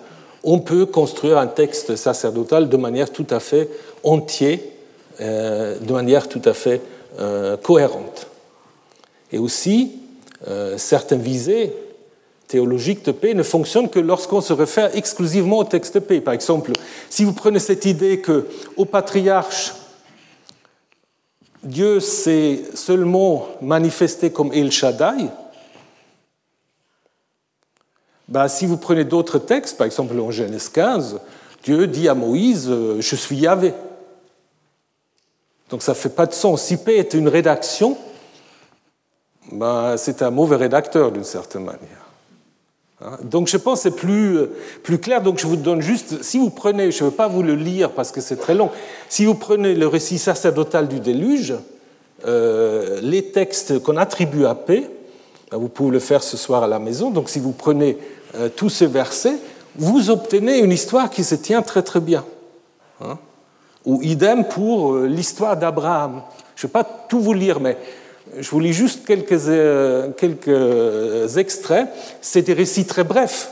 où on peut construire un texte sacerdotal de manière tout à fait entier, de manière tout à fait euh, cohérente. Et aussi, euh, certaines visées théologiques de paix ne fonctionnent que lorsqu'on se réfère exclusivement au texte de paix. Par exemple, si vous prenez cette idée que au patriarche, Dieu s'est seulement manifesté comme El Shaddai, ben, si vous prenez d'autres textes, par exemple en Genèse 15, Dieu dit à Moïse, euh, je suis Yahvé. Donc ça ne fait pas de sens. Si P est une rédaction, ben, c'est un mauvais rédacteur d'une certaine manière. Hein? Donc je pense que c'est plus, plus clair. Donc je vous donne juste, si vous prenez, je ne veux pas vous le lire parce que c'est très long, si vous prenez le récit sacerdotal du déluge, euh, les textes qu'on attribue à P, ben, vous pouvez le faire ce soir à la maison, donc si vous prenez euh, tous ces versets, vous obtenez une histoire qui se tient très très bien. Hein? Ou idem pour euh, l'histoire d'Abraham. Je ne vais pas tout vous lire, mais je vous lis juste quelques, euh, quelques extraits. C'est des récits très brefs,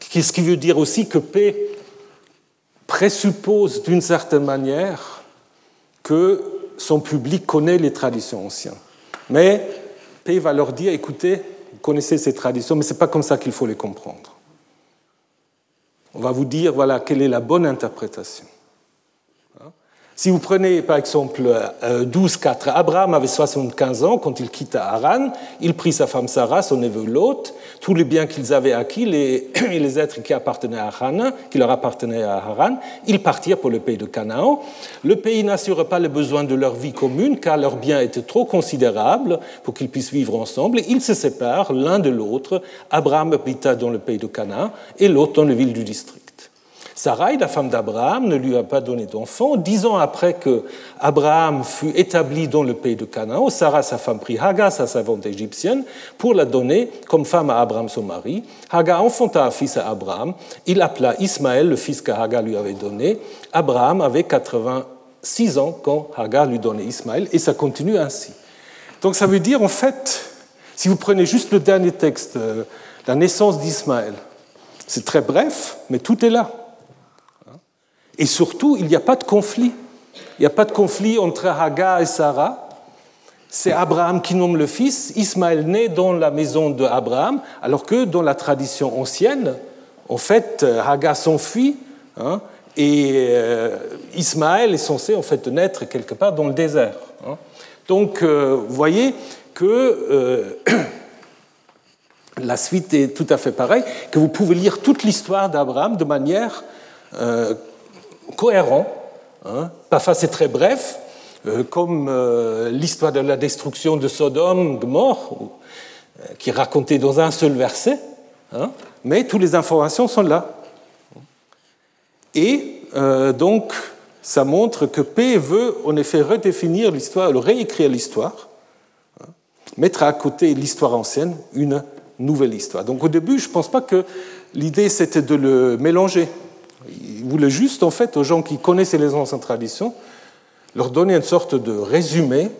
ce qui veut dire aussi que P présuppose d'une certaine manière que son public connaît les traditions anciennes. Mais P va leur dire, écoutez, vous connaissez ces traditions, mais ce n'est pas comme ça qu'il faut les comprendre. On va vous dire, voilà, quelle est la bonne interprétation. Si vous prenez par exemple 12.4, euh, Abraham avait 75 ans quand il quitta Haran, il prit sa femme Sarah, son neveu Lot, tous les biens qu'ils avaient acquis les, et les êtres qui appartenaient à Haran, qui leur appartenaient à Haran, ils partirent pour le pays de Canaan. Le pays n'assure pas les besoins de leur vie commune car leurs biens étaient trop considérables pour qu'ils puissent vivre ensemble. Ils se séparent l'un de l'autre. Abraham habita dans le pays de Canaan et Lot dans la ville du district. Sarai, la femme d'Abraham, ne lui a pas donné d'enfant. Dix ans après que Abraham fut établi dans le pays de Canaan, Sarah, sa femme, prit Hagar, sa servante égyptienne, pour la donner comme femme à Abraham, son mari. Hagar enfanta un fils à Abraham. Il appela Ismaël, le fils que Hagar lui avait donné. Abraham avait 86 ans quand Hagar lui donnait Ismaël, et ça continue ainsi. Donc ça veut dire, en fait, si vous prenez juste le dernier texte, euh, la naissance d'Ismaël, c'est très bref, mais tout est là. Et surtout, il n'y a pas de conflit. Il n'y a pas de conflit entre Hagar et Sarah. C'est Abraham qui nomme le fils, Ismaël naît dans la maison d'Abraham, alors que dans la tradition ancienne, en fait, Hagar s'enfuit hein, et euh, Ismaël est censé en fait naître quelque part dans le désert. Hein. Donc, euh, vous voyez que euh, la suite est tout à fait pareille, que vous pouvez lire toute l'histoire d'Abraham de manière cohérent. Hein. Parfois, c'est très bref, euh, comme euh, l'histoire de la destruction de Sodome, Gomorre, euh, qui est racontée dans un seul verset. Hein. mais toutes les informations sont là. Et donc, ça montre que P veut en effet redéfinir l'histoire, réécrire l'histoire, hein. mettre à côté l'histoire ancienne une nouvelle histoire. Donc au début, je ne pense pas que l'idée c'était de le mélanger. Il voulait juste, en fait, aux gens qui connaissaient les anciennes traditions, leur donner une sorte de résumé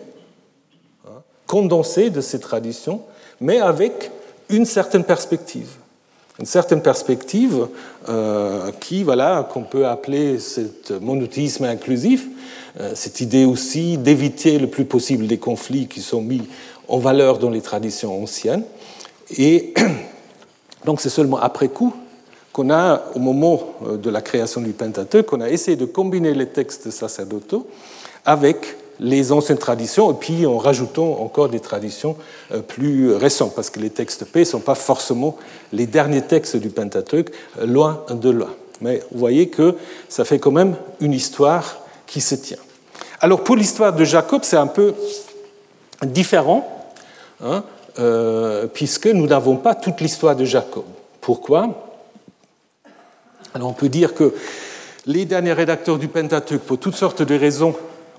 hein, condensé de ces traditions, mais avec une certaine perspective. une certaine perspective euh, qui, voilà, qu'on peut appeler cet monothéisme inclusif, euh, cette idée aussi d'éviter le plus possible des conflits qui sont mis en valeur dans les traditions anciennes. Et donc c'est seulement après coup qu'on a, au moment euh, de la création du Pentateuque, qu'on a essayé de combiner les textes sacerdotaux avec les anciennes traditions, et puis en rajoutant encore des traditions euh, plus récentes, parce que les textes P ne sont pas forcément les derniers textes du Pentateuque, euh, loin de loin. Mais vous voyez que ça fait quand même une histoire qui se tient. Alors pour l'histoire de Jacob, c'est un peu différent, hein, puisque nous n'avons pas toute l'histoire de Jacob. Pourquoi? Alors on peut dire que les derniers rédacteurs du Pentateuque, pour toutes sortes de raisons,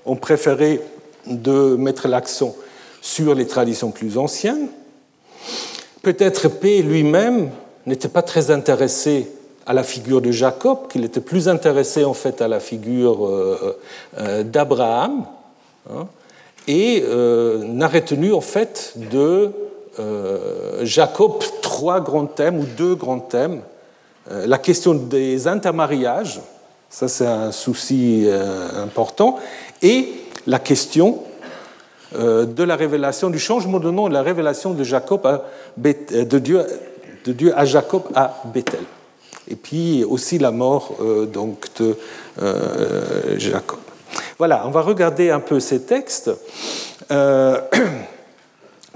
ont préféré de mettre l'accent sur les traditions plus anciennes. Peut-être P lui-même n'était pas très intéressé à la figure de Jacob, qu'il était plus intéressé en fait à la figure euh, euh, d'Abraham, hein, et euh, n'a retenu en fait de Jacob trois grands thèmes ou deux grands thèmes. La question des intermariages, ça c'est un souci important, et la question euh, de la révélation, du changement de nom de la révélation de, Jacob à euh, Dieu, à Jacob à Bethel. Et puis aussi la mort euh, de Jacob. Voilà, on va regarder un peu ces textes.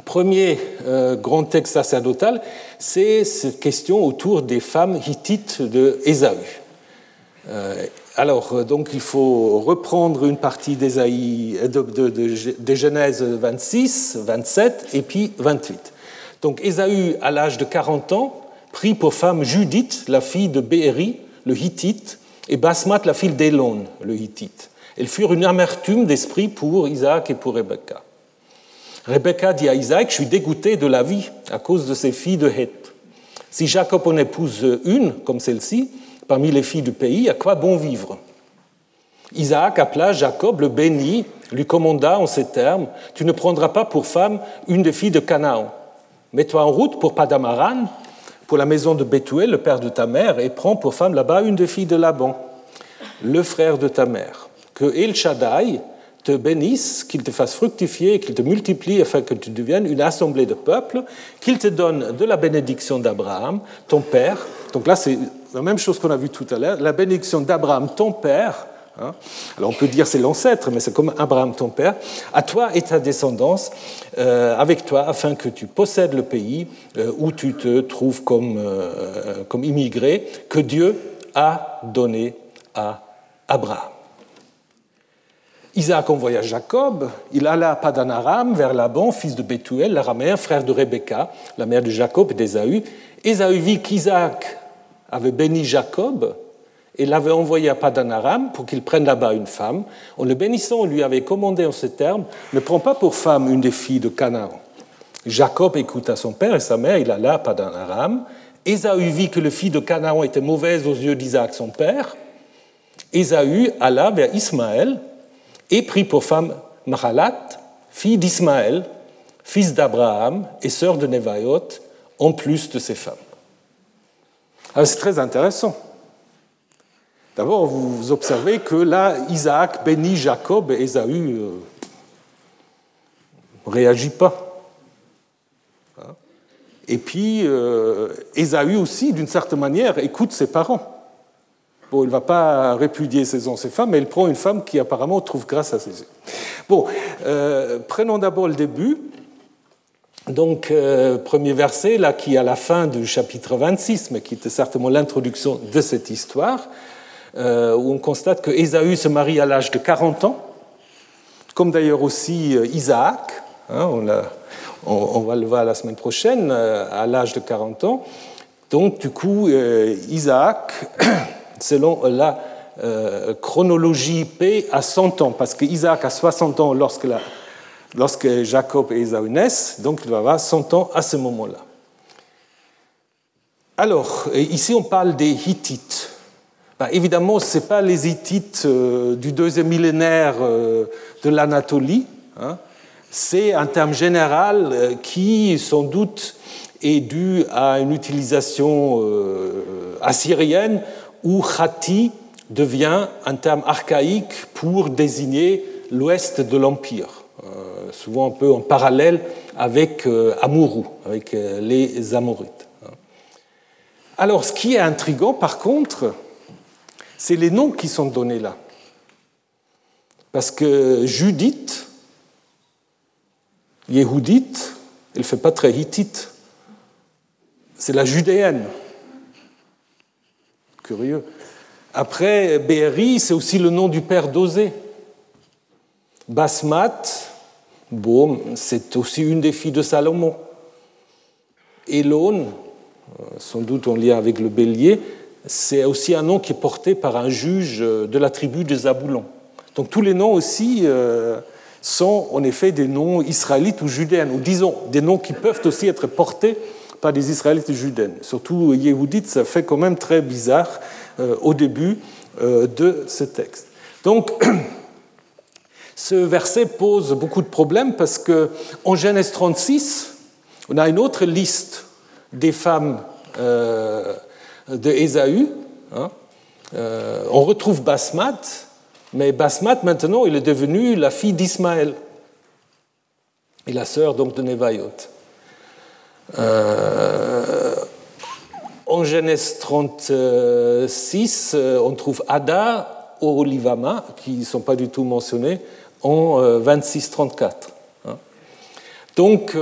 premier grand texte sacerdotal, c'est cette question autour des femmes hittites de Ésaü. Alors, euh, donc, il faut reprendre une partie de, de, Genèse 26, 27 et puis 28. Donc, Ésaü, à l'âge de 40 ans, prit pour femme Judith, la fille de Béhéri, le Hittite, et Basmat, la fille d'Élon, le Hittite. Elles furent une amertume d'esprit pour Isaac et pour Rebecca. Rebecca dit à Isaac Je suis dégoûté de la vie à cause de ces filles de Heth. Si Jacob en épouse une, comme celle-ci, parmi les filles du pays, à quoi bon vivre? Isaac appela Jacob, le bénit, lui commanda en ces termes Tu ne prendras pas pour femme une des filles de Canaan. Mets-toi en route pour Padamaran, pour la maison de Bethuel, le père de ta mère, et prends pour femme là-bas une des filles de Laban, le frère de ta mère. Que El Shaddai te bénisse, qu'il te fasse fructifier, qu'il te multiplie afin que tu deviennes une assemblée de peuples, qu'il te donne de la bénédiction d'Abraham, ton père. Donc là, c'est la même chose qu'on a vu tout à l'heure, la bénédiction d'Abraham, ton père. Hein. alors on peut dire c'est l'ancêtre, mais c'est comme Abraham, ton père, à toi et ta descendance, euh, avec toi, afin que tu possèdes le pays euh, où tu te trouves comme, euh, comme immigré, que Dieu a donné à Abraham. Isaac envoya Jacob, il alla à Padanaram vers Laban, fils de Bethuel, l'araméen, frère de Rebecca, la mère de Jacob et d'Ésaü. Ésaü vit qu'Isaac avait béni Jacob et l'avait envoyé à Padanaram pour qu'il prenne là-bas une femme. En le bénissant, on lui avait commandé en ces termes Ne prends pas pour femme une des filles de Canaan. Jacob écouta son père et sa mère, il alla à Padanaram. Ésaü vit que le fille de Canaan était mauvaise aux yeux d'Isaac, son père. Ésaü alla vers Ismaël et prit pour femme Mahalat, fille d'Ismaël, fils d'Abraham et sœur de Nevaïot, en plus de ses femmes. Ah, c'est très intéressant. D'abord, vous observez que là, Isaac bénit Jacob et Ésaü euh, réagit pas. Et puis, euh, Ésaü aussi, d'une certaine manière, écoute ses parents. Bon, il ne va pas répudier ses anciennes femmes, mais il prend une femme qui apparemment trouve grâce à ses yeux. Bon, euh, prenons d'abord le début. Donc, euh, premier verset, là, qui est à la fin du chapitre 26, mais qui était certainement l'introduction de cette histoire, euh, où on constate que Ésaü se marie à l'âge de 40 ans, comme d'ailleurs aussi Isaac, hein, on, va le voir la semaine prochaine, à l'âge de 40 ans. Donc, du coup, Isaac, selon la chronologie P, a 100 ans, parce qu'Isaac a 60 ans lorsque lorsque Jacob et Esaü naissent, donc il va avoir 100 ans à ce moment-là. Alors, ici on parle des Hittites. Ben, évidemment, ce n'est pas les Hittites euh, du deuxième millénaire euh, de l'Anatolie, hein. c'est un terme général euh, qui, sans doute, est due à une utilisation euh, assyrienne où Khati devient un terme archaïque pour désigner l'ouest de l'Empire, euh, souvent un peu en parallèle avec euh, Amuru, avec les Amorites. Alors, ce qui est intrigant, par contre, c'est les noms qui sont donnés là. Parce que Judith, Yehudite, elle ne fait pas très hittite. C'est la judéenne. Après, Béri, c'est aussi le nom du père d'Osée. Basmat, bon, c'est aussi une des filles de Salomon. Elon, euh, sans doute en lien avec le bélier, c'est aussi un nom qui est porté par un juge de la tribu de Zaboulon. Donc tous les noms aussi euh, sont en effet des noms israélites ou judéens, ou disons des noms qui peuvent aussi être portés par des israélites et judéennes. Surtout yéhoudite, ça fait quand même très bizarre euh, au début euh, de ce texte. Donc, ce verset pose beaucoup de problèmes parce que en Genèse 36, on a une autre liste des femmes euh, de Ésaü. Hein. on retrouve Basmat, mais Basmat, maintenant, il est devenu la fille d'Ismaël et la sœur donc de Nevaïot. Euh, en Genèse 36, euh, on trouve Ada, Olivama, qui ne sont pas du tout mentionnés, en 26-34. Euh, hein. Donc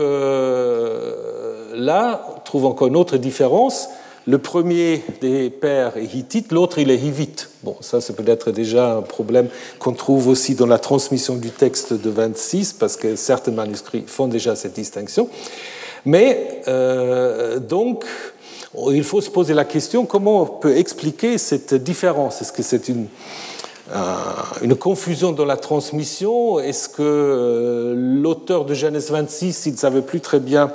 là, on trouve encore une autre différence. Le premier des pères est hittite, l'autre il est hivite. Bon, ça c'est peut-être déjà un problème qu'on trouve aussi dans la transmission du texte de 26, parce que certains manuscrits font déjà cette distinction. Mais euh, donc, il faut se poser la question comment on peut expliquer cette différence? Est-ce que c'est une, euh, une, confusion dans la transmission? Est-ce que euh, l'auteur de Genèse 26, il ne savait plus très bien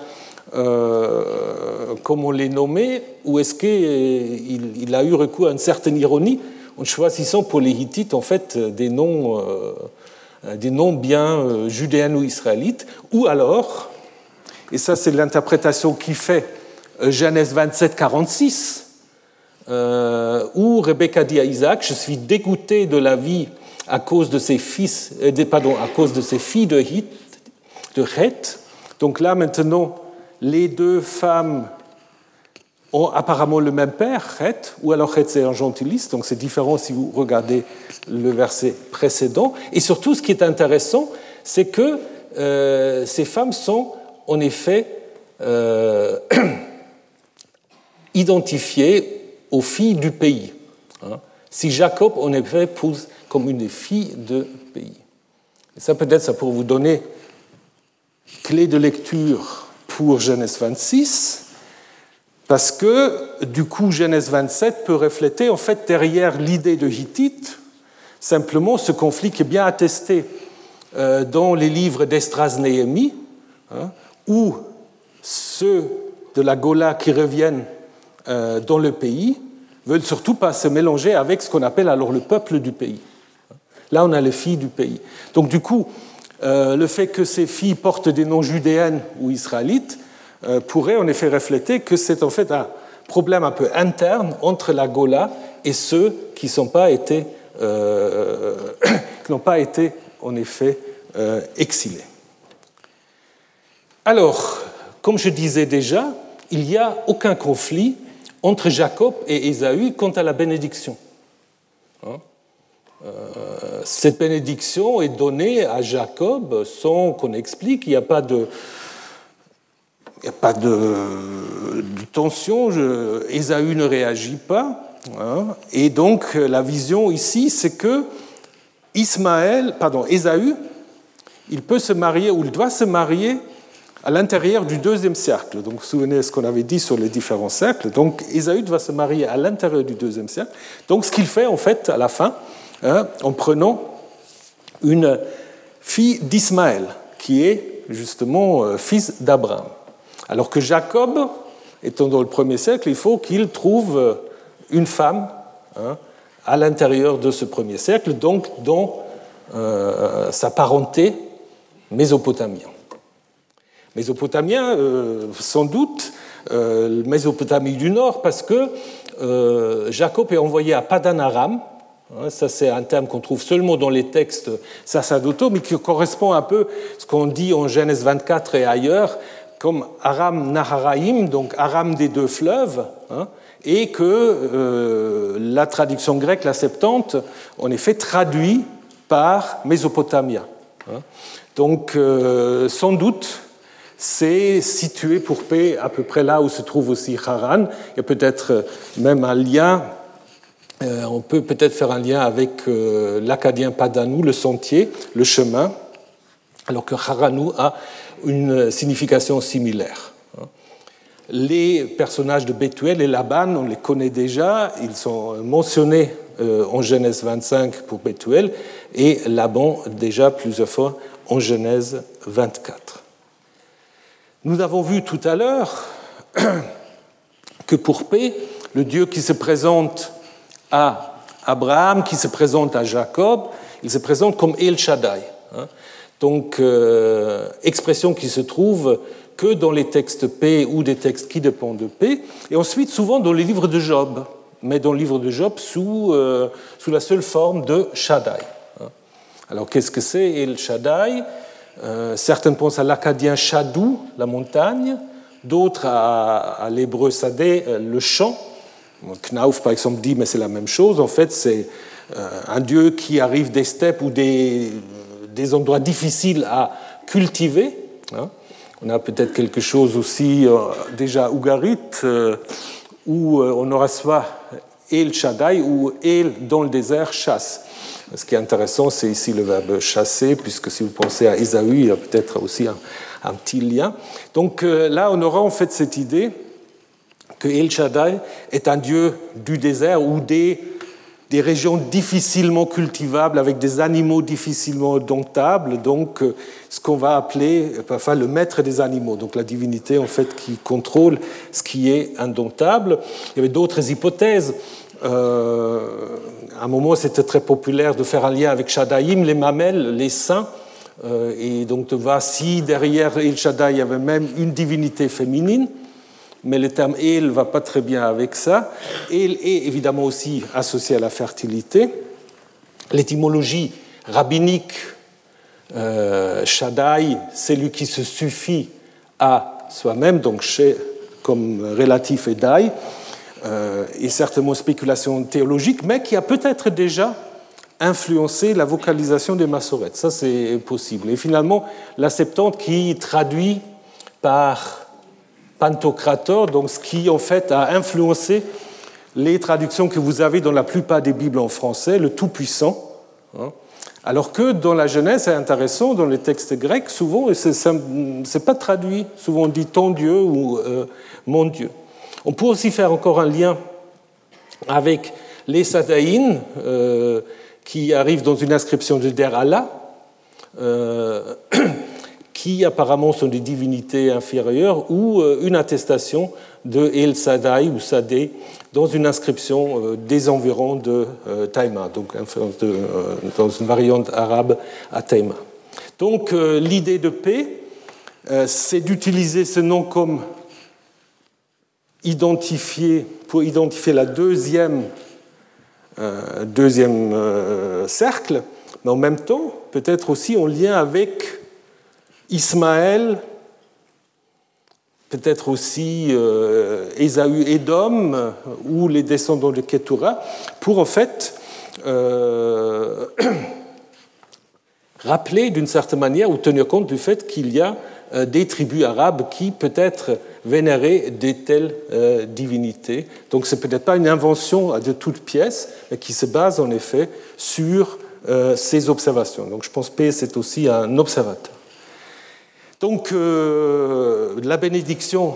comment les nommer? Ou est-ce qu'il il a eu recours à une certaine ironie? En choisissant pour les Hittites en fait des noms, des noms bien judéens ou israélites. Ou alors et ça c'est l'interprétation qui fait euh, Genèse 27, 46, euh, où Rebecca dit à Isaac, je suis dégoûté de la vie à cause de ses fils, euh, pardon, à cause de ses filles de Hith, de Heth. Donc là maintenant, les deux femmes ont apparemment le même père, Heth, ou alors Heth c'est un gentiliste, donc c'est différent si vous regardez le verset précédent. Et surtout, ce qui est intéressant, c'est que ces femmes sont en effet euh, identifié aux filles du pays. Hein. Si Jacob, en effet, pose comme une des filles de pays. Et ça, peut-être, ça pour vous donner clé de lecture pour Genèse 26, parce que, du coup, Genèse 27 peut refléter, en fait, derrière l'idée de Hittite, simplement ce conflit qui est bien attesté euh, dans les livres d'Estras-Néhémie, hein, où ceux de la Gola qui reviennent euh, dans le pays veulent surtout pas se mélanger avec ce qu'on appelle alors le peuple du pays. Là, on a les filles du pays. Donc, du coup, euh, le fait que ces filles portent des noms judéennes ou israélites euh, pourrait en effet refléter que c'est en fait un problème un peu interne entre la Gola et ceux qui n'ont pas été, qui n'ont pas été en effet exilés. Alors, comme je disais déjà, il n'y a aucun conflit entre Jacob et Ésaü quant à la bénédiction. Hein? Euh, cette bénédiction est donnée à Jacob sans qu'on explique, il n'y a pas de, tension, Ésaü ne réagit pas. Hein? et donc la vision ici, c'est que Ismaël, pardon, Ésaü, il peut se marier ou il doit se marier à l'intérieur du deuxième cercle. Donc, vous vous souvenez de ce qu'on avait dit sur les différents cercles. Donc, Ésaü va se marier à l'intérieur du deuxième cercle. Donc, ce qu'il fait, en fait, à la fin, hein, en prenant une fille d'Ismaël, qui est justement euh, fils d'Abraham. Alors que Jacob, étant dans le premier cercle, il faut qu'il trouve euh, une femme hein, à l'intérieur de ce premier cercle, donc dans euh, sa parenté mésopotamienne. Mésopotamiens, euh, sans doute, Mésopotamie du Nord, parce que Jacob est envoyé à Padan Aram, Hein, ça, c'est un terme qu'on trouve seulement dans les textes sacerdotaux, mais qui correspond un peu à ce qu'on dit en Genèse 24 et ailleurs, comme Aram Naharaim, donc Aram des deux fleuves, hein, et que euh, la traduction grecque, la Septante, en effet traduit par Mésopotamia. Hein. Donc, euh, sans doute, c'est situé pour paix à peu près là où se trouve aussi Haran. Il y a peut-être même un lien euh, on peut peut-être faire un lien avec euh, l'acadien Padanou, le sentier, le chemin, alors que Haranou a une signification similaire. Les personnages de Bethuel et Laban, on les connaît déjà, ils sont mentionnés euh, en Genèse 25 pour Bethuel et Laban déjà plusieurs fois en Genèse 24. Nous avons vu tout à l'heure que pour paix, le Dieu qui se présente à Abraham, qui se présente à Jacob, il se présente comme El Shaddai. Hein. Donc, euh, expression qui se trouve que dans les textes P ou des textes qui dépendent de P, et ensuite souvent dans les livres de Job, mais dans le livre de Job sous, euh, sous la seule forme de Shaddai. Hein. Alors, qu'est-ce que c'est El Shaddai? Euh, Certains pensent à l'acadien Shadou, la montagne, d'autres à, l'hébreu Sadé, le champ. Knauf, par exemple, dit, mais c'est la même chose. En fait, c'est euh, un dieu qui arrive des steppes ou des, des endroits difficiles à cultiver. Hein. On a peut-être quelque chose aussi euh, déjà Ougarit, euh, où on aura soit El Shaddai ou El dans le désert chasse. Ce qui est intéressant, c'est ici le verbe chasser, puisque si vous pensez à Ésaü, il y a peut-être aussi un, petit lien. Donc là, on aura en fait cette idée que El Shaddai est un dieu du désert ou des, des régions difficilement cultivables avec des animaux difficilement domptables, donc euh, ce qu'on va appeler enfin, le maître des animaux, donc la divinité en fait qui contrôle ce qui est indomptable. Il y avait d'autres hypothèses. Euh, à un moment, c'était très populaire de faire un lien avec Shaddaiim, les mamelles, les saints. Euh, et donc de voir si derrière El Shaddai il y avait même une divinité féminine mais le terme El va pas très bien avec ça. El est évidemment aussi associé à la fertilité. L'étymologie rabbinique, euh, Shaddai, c'est lui qui se suffit à soi-même, donc chez comme relatif et dai, euh, est certainement spéculation théologique, mais qui a peut-être déjà influencé la vocalisation des massorettes. Ça, c'est possible. Et finalement, la Septante qui traduit par Pantocrator, donc ce qui en fait a influencé les traductions que vous avez dans la plupart des Bibles en français, le Tout-Puissant. Hein. Alors que dans la Genèse, c'est intéressant, dans les textes grecs, souvent, ce n'est pas traduit. Souvent, on dit ton Dieu ou euh, mon Dieu. On peut aussi faire encore un lien avec les Sadaïnes, euh, qui arrivent dans une inscription de Der Allah. Euh, qui apparemment sont des divinités inférieures, ou euh, une attestation de El Sadai ou Sadé dans une inscription des environs de Taïma, donc dans une variante arabe à Taïma. Donc l'idée de paix, c'est d'utiliser ce nom comme identifié pour identifier la deuxième, deuxième cercle, mais en même temps, peut-être aussi en lien avec Ismaël, peut-être aussi euh, Ésaü Édom ou les descendants de Ketura, pour en fait euh, rappeler d'une certaine manière ou tenir compte du fait qu'il y a euh, des tribus arabes qui peut-être vénéraient des telles divinités. Donc ce n'est peut-être pas une invention de toute pièce, mais qui se base en effet sur ces observations. Donc je pense que c'est aussi un observateur. Donc euh, la bénédiction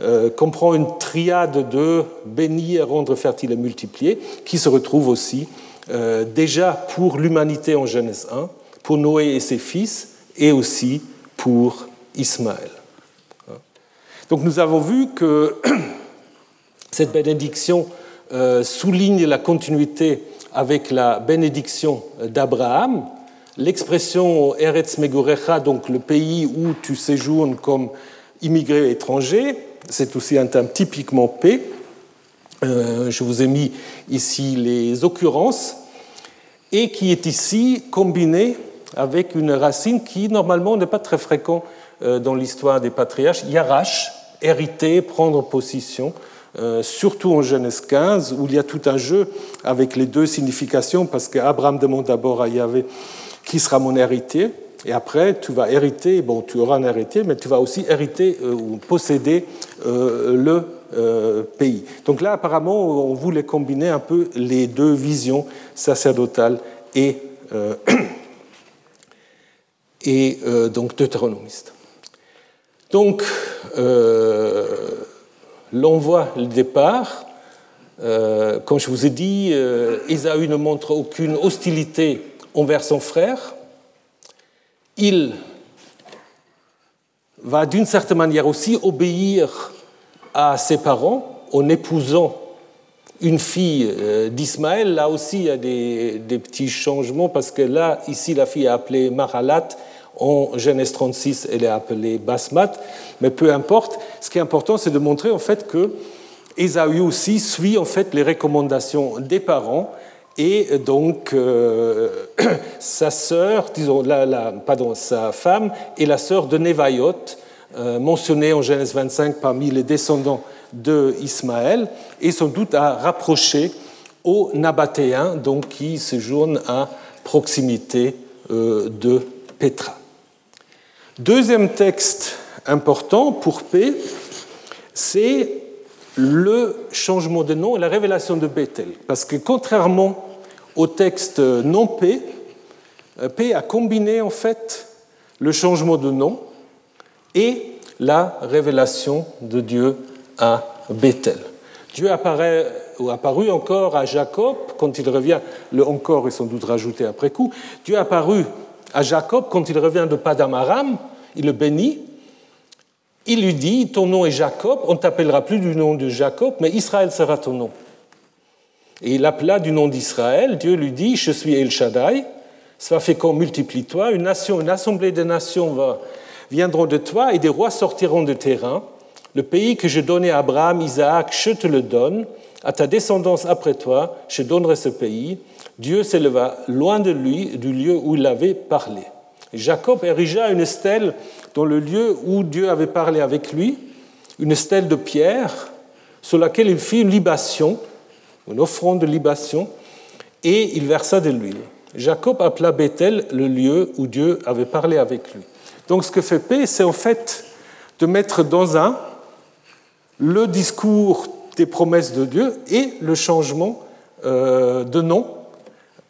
euh, comprend une triade de bénir, rendre fertile et multiplier, qui se retrouve aussi euh, déjà pour l'humanité en Genèse 1, pour Noé et ses fils, et aussi pour Ismaël. Donc nous avons vu que cette bénédiction souligne la continuité avec la bénédiction d'Abraham, L'expression Eretz Megorecha, donc le pays où tu séjournes comme immigré étranger, c'est aussi un terme typiquement P. Euh, je vous ai mis ici les occurrences, et qui est ici combiné avec une racine qui normalement n'est pas très fréquente euh, dans l'histoire des patriarches, Yarash, hériter, prendre position, euh, surtout en Genèse 15, où il y a tout un jeu avec les deux significations, parce qu'Abraham demande d'abord à Yahvé qui sera mon héritier, et après tu vas hériter, bon tu auras un héritier, mais tu vas aussi hériter ou posséder le euh, pays. Donc là, apparemment, on voulait combiner un peu les deux visions sacerdotales et, euh, et euh, donc deutéronomistes. Donc, l'envoi, le départ, comme je vous ai dit, Ésaü ne montre aucune hostilité envers son frère. Il va d'une certaine manière aussi obéir à ses parents en épousant une fille euh, d'Ismaël. Là aussi, il y a des, petits changements parce que là, ici, la fille est appelée Maralat. En Genèse 36, elle est appelée Basmat. Mais peu importe. Ce qui est important, c'est de montrer en fait que Esaü aussi suit en fait les recommandations des parents et donc euh, sa sœur, disons, la, pardon, sa femme est la sœur de Nevayot, euh, mentionné en Genèse 25 parmi les descendants de Ismaël, et sans doute à rapprocher aux Nabatéens, donc qui séjournent à proximité euh, de Petra. Deuxième texte important pour P, c'est le changement de nom et la révélation de Bethel. Parce que contrairement au texte non P, euh, P a combiné en fait le changement de nom et la révélation de Dieu à Bethel. Dieu apparaît ou apparu encore à Jacob quand il revient, le encore est sans doute rajouté après coup, Dieu apparu à Jacob quand il revient de Padamaram, il le bénit, il lui dit, ton nom est Jacob, on ne t'appellera plus du nom de Jacob, mais Israël sera ton nom. Et il appela du nom d'Israël, Dieu lui dit, je suis El Shaddai, fait qu'on multiplie-toi, une nation, une assemblée de nations viendront de toi et des rois sortiront de tes. Le pays que je donnais à Abraham, Isaac, je te le donne. À ta descendance après toi, je donnerai ce pays. Dieu s'éleva loin de lui, du lieu où il avait parlé. Jacob érigea une stèle dans le lieu où Dieu avait parlé avec lui, une stèle de pierre sur laquelle il fit une libation, une offrande de libation, et il versa de l'huile. Jacob appela Bethel le lieu où Dieu avait parlé avec lui. Donc ce que fait P, c'est en fait de mettre dans un le discours des promesses de Dieu et le changement euh, de nom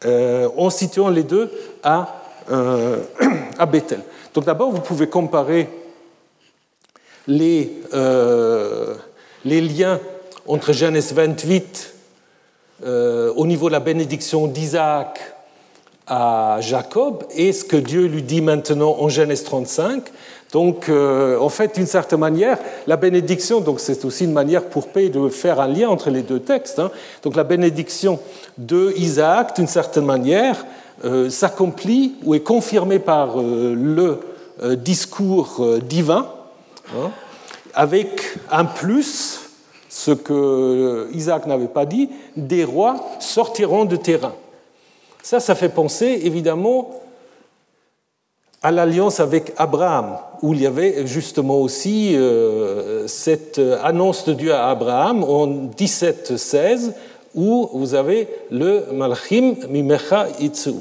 euh, en situant les deux à, euh, à Bethel. Donc d'abord, vous pouvez comparer les, les liens entre Genèse 28 au niveau de la bénédiction d'Isaac à Jacob et ce que Dieu lui dit maintenant en Genèse 35. Donc, euh, en fait, d'une certaine manière, la bénédiction, donc c'est aussi une manière pour P de faire un lien entre les deux textes. Hein. Donc, la bénédiction de Isaac, d'une certaine manière, euh, s'accomplit ou est confirmée par euh, le discours divin, hein, avec un plus, ce que Isaac n'avait pas dit, des rois sortiront de terrain. Ça, ça fait penser évidemment à l'alliance avec Abraham, où il y avait justement aussi euh, cette annonce de Dieu à Abraham en 1716, où vous avez le Malchim Mimecha Itzu.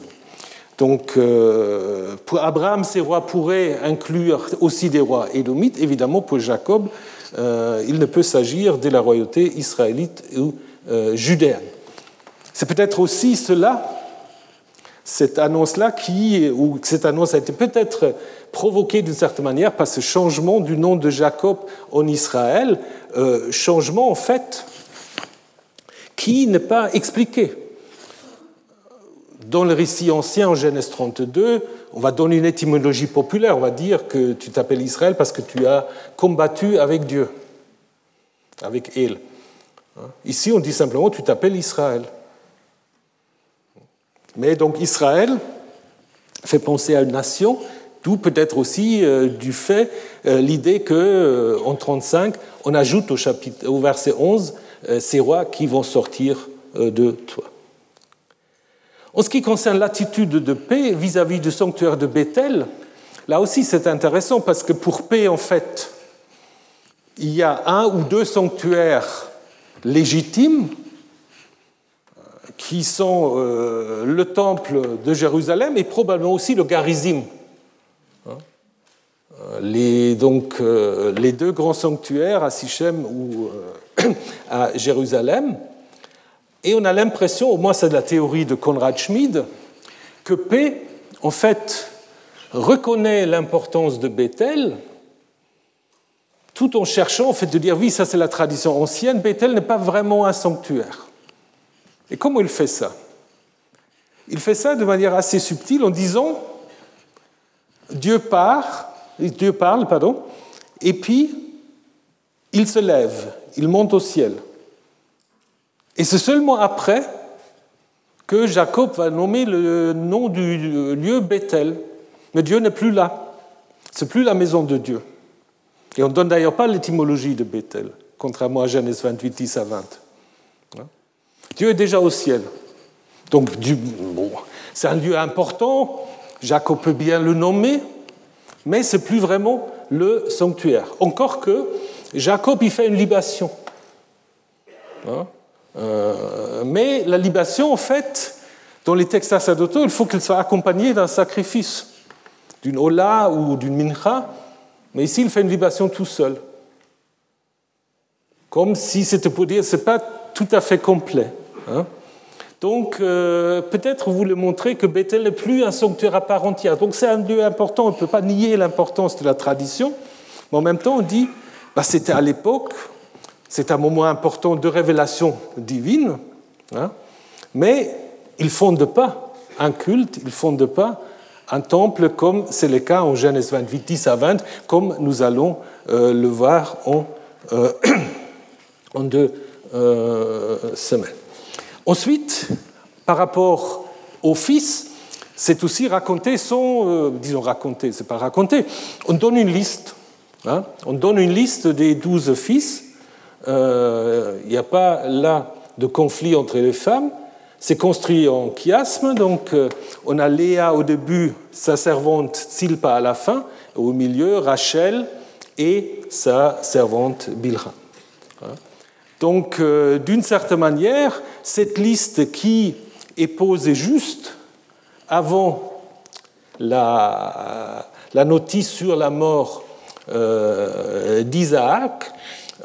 Donc, euh, pour Abraham, ces rois pourraient inclure aussi des rois édomites. Évidemment, pour Jacob, euh, il ne peut s'agir de la royauté israélite ou judéenne. C'est peut-être aussi cela cette annonce-là, qui, ou cette annonce a été peut-être provoquée d'une certaine manière par ce changement du nom de Jacob en Israël, euh, changement en fait qui n'est pas expliqué. Dans le récit ancien en Genèse 32, on va donner une étymologie populaire, on va dire que tu t'appelles Israël parce que tu as combattu avec Dieu, avec El. Ici, on dit simplement tu t'appelles Israël. Mais donc Israël fait penser à une nation D'où peut-être aussi du fait l'idée qu'en 35, on ajoute au, chapitre, au verset 11 ces rois qui vont sortir de toi. En ce qui concerne l'attitude de paix vis-à-vis du sanctuaire de Bethel, là aussi c'est intéressant parce que pour paix, en fait, il y a un ou deux sanctuaires légitimes qui sont euh, le temple de Jérusalem et probablement aussi le Garizim. Hein? Les, donc, euh, les deux grands sanctuaires à Sichem ou euh, à Jérusalem. Et on a l'impression, au moins c'est de la théorie de Konrad Schmid, que P, en fait, reconnaît l'importance de Bethel, tout en cherchant en fait, de dire oui, ça c'est la tradition ancienne, Bethel n'est pas vraiment un sanctuaire. Et comment il fait ça? Il fait ça de manière assez subtile en disant Dieu part, Dieu parle, pardon, et puis il se lève, il monte au ciel. Et c'est seulement après que Jacob va nommer le nom du lieu Bethel. Mais Dieu n'est plus là. C'est plus la maison de Dieu. Et on ne donne d'ailleurs pas l'étymologie de Bethel, contrairement à Genèse 28, 10 à 20. Dieu est déjà au ciel. Donc, c'est un lieu important, Jacob peut bien le nommer, mais c'est plus vraiment le sanctuaire. Encore que Jacob y fait une libation. Hein? Euh, mais la libation, en fait, dans les textes sacerdotaux, il faut qu'elle soit accompagnée d'un sacrifice, d'une ola ou d'une mincha. Mais ici, il fait une libation tout seul. Comme si c'était pour dire, ce n'est pas tout à fait complet. Hein. Donc, euh, peut-être vous voulez montrer que Bethel n'est plus un sanctuaire à part entière. Donc, c'est un lieu important, on ne peut pas nier l'importance de la tradition. Mais en même temps, on dit, bah, c'était à l'époque, c'est un moment important de révélation divine, hein, mais il ne fonde pas un culte, il ne fonde pas un temple comme c'est le cas en Genèse 28, 10 à 20, comme nous allons euh, le voir en, euh, deux semaines. Ensuite, par rapport au fils, c'est aussi raconter son, disons raconter, c'est pas raconter, on donne une liste, hein, on donne une liste des douze fils, euh, il n'y a pas là de conflit entre les femmes. C'est construit en chiasme, donc euh, on a Léa au début, sa servante Silpa à la fin, au milieu Rachel et sa servante Bilha. Donc, euh, d'une certaine manière, cette liste qui est posée juste avant la, notice sur la mort d'Isaac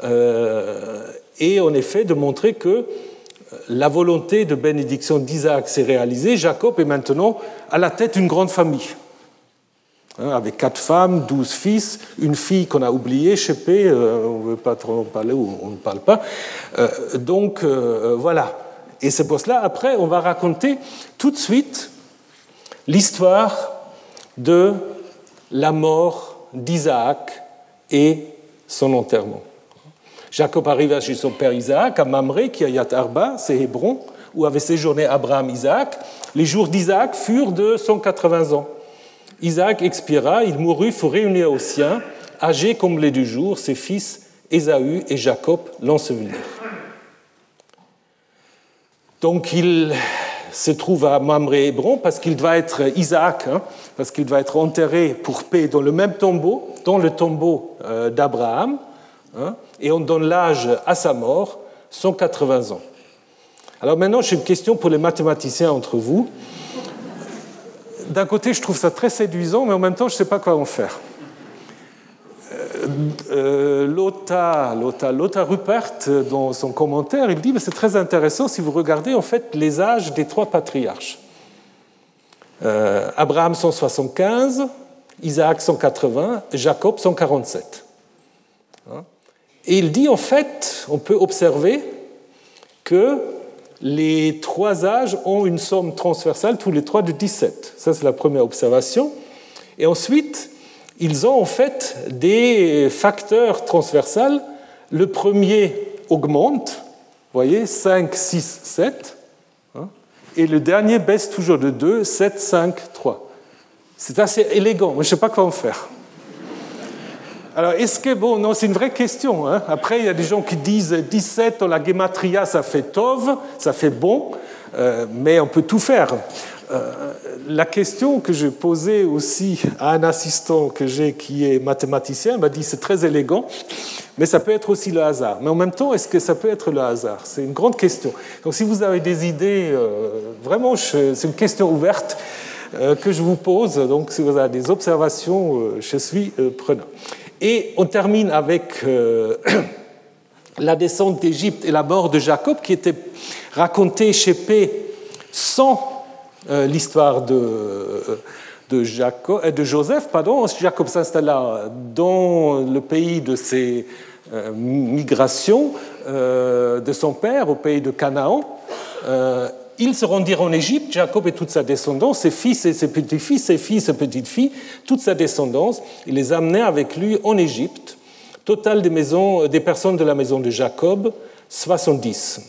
euh, et en effet de montrer que la volonté de bénédiction d'Isaac s'est réalisée. Jacob est maintenant à la tête d'une grande famille, avec quatre femmes, douze fils, une fille qu'on a oubliée, Chépé, euh, on ne veut pas trop en parler ou on ne parle pas. Euh, donc voilà. Et c'est pour cela, après, on va raconter tout de suite l'histoire de la mort d'Isaac et son enterrement. Jacob arriva chez son père Isaac à Mamré, qui est Yat Arba, c'est Hébron, où avait séjourné Abraham Isaac. Les jours d'Isaac furent de 180 ans. Isaac expira, il mourut, réuni aux siens, âgé comme les du jour, ses fils Ésaü et Jacob l'ensevelirent. Donc il se trouve à Mamré Hébron parce qu'il doit être Isaac, hein, parce qu'il doit être enterré pour paix dans le même tombeau, dans le tombeau euh, d'Abraham. Hein, et on donne l'âge à sa mort, 180 ans. Alors maintenant, j'ai une question pour les mathématiciens entre vous. D'un côté, je trouve ça très séduisant, mais en même temps, je ne sais pas quoi en faire. Euh, euh Lothar, Rupert, dans son commentaire, il dit que c'est très intéressant si vous regardez en fait les âges des trois patriarches. Euh, Abraham 175, Isaac 180, Jacob 147. Et il dit en fait, on peut observer que les trois âges ont une somme transversale, tous les trois de 17. Ça, c'est la première observation. Et ensuite, ils ont en fait des facteurs transversals. Le premier augmente, voyez, 5, 6, 7. et le dernier baisse toujours de 2, 7, 5, 3. C'est assez élégant, mais je ne sais pas en faire. Alors, est-ce que, bon, non, c'est une vraie question. Hein. Après, il y a des gens qui disent 17 dans la gematria, ça fait tov, ça fait bon, euh, mais on peut tout faire. Euh, la question que je posais aussi à un assistant que j'ai qui est mathématicien m'a dit c'est très élégant, mais ça peut être aussi le hasard. Mais en même temps, est-ce que ça peut être le hasard? C'est une grande question. Donc si vous avez des idées, euh, vraiment, c'est une question ouverte que je vous pose. Donc si vous avez des observations, je suis prenant. Et on termine avec la descente d'Égypte et la mort de Jacob qui était racontée chez P sans euh, l'histoire de, euh, de, Jacob, euh, de, Joseph. Pardon. Jacob s'installa dans le pays de ses migrations de son père, au pays de Canaan. Ils se rendirent en Égypte, Jacob et toute sa descendance, ses fils et ses petits-fils, ses fils et petites-filles, toute sa descendance. Il les amenait avec lui en Égypte. Total des, maisons, des personnes de la maison de Jacob, 70.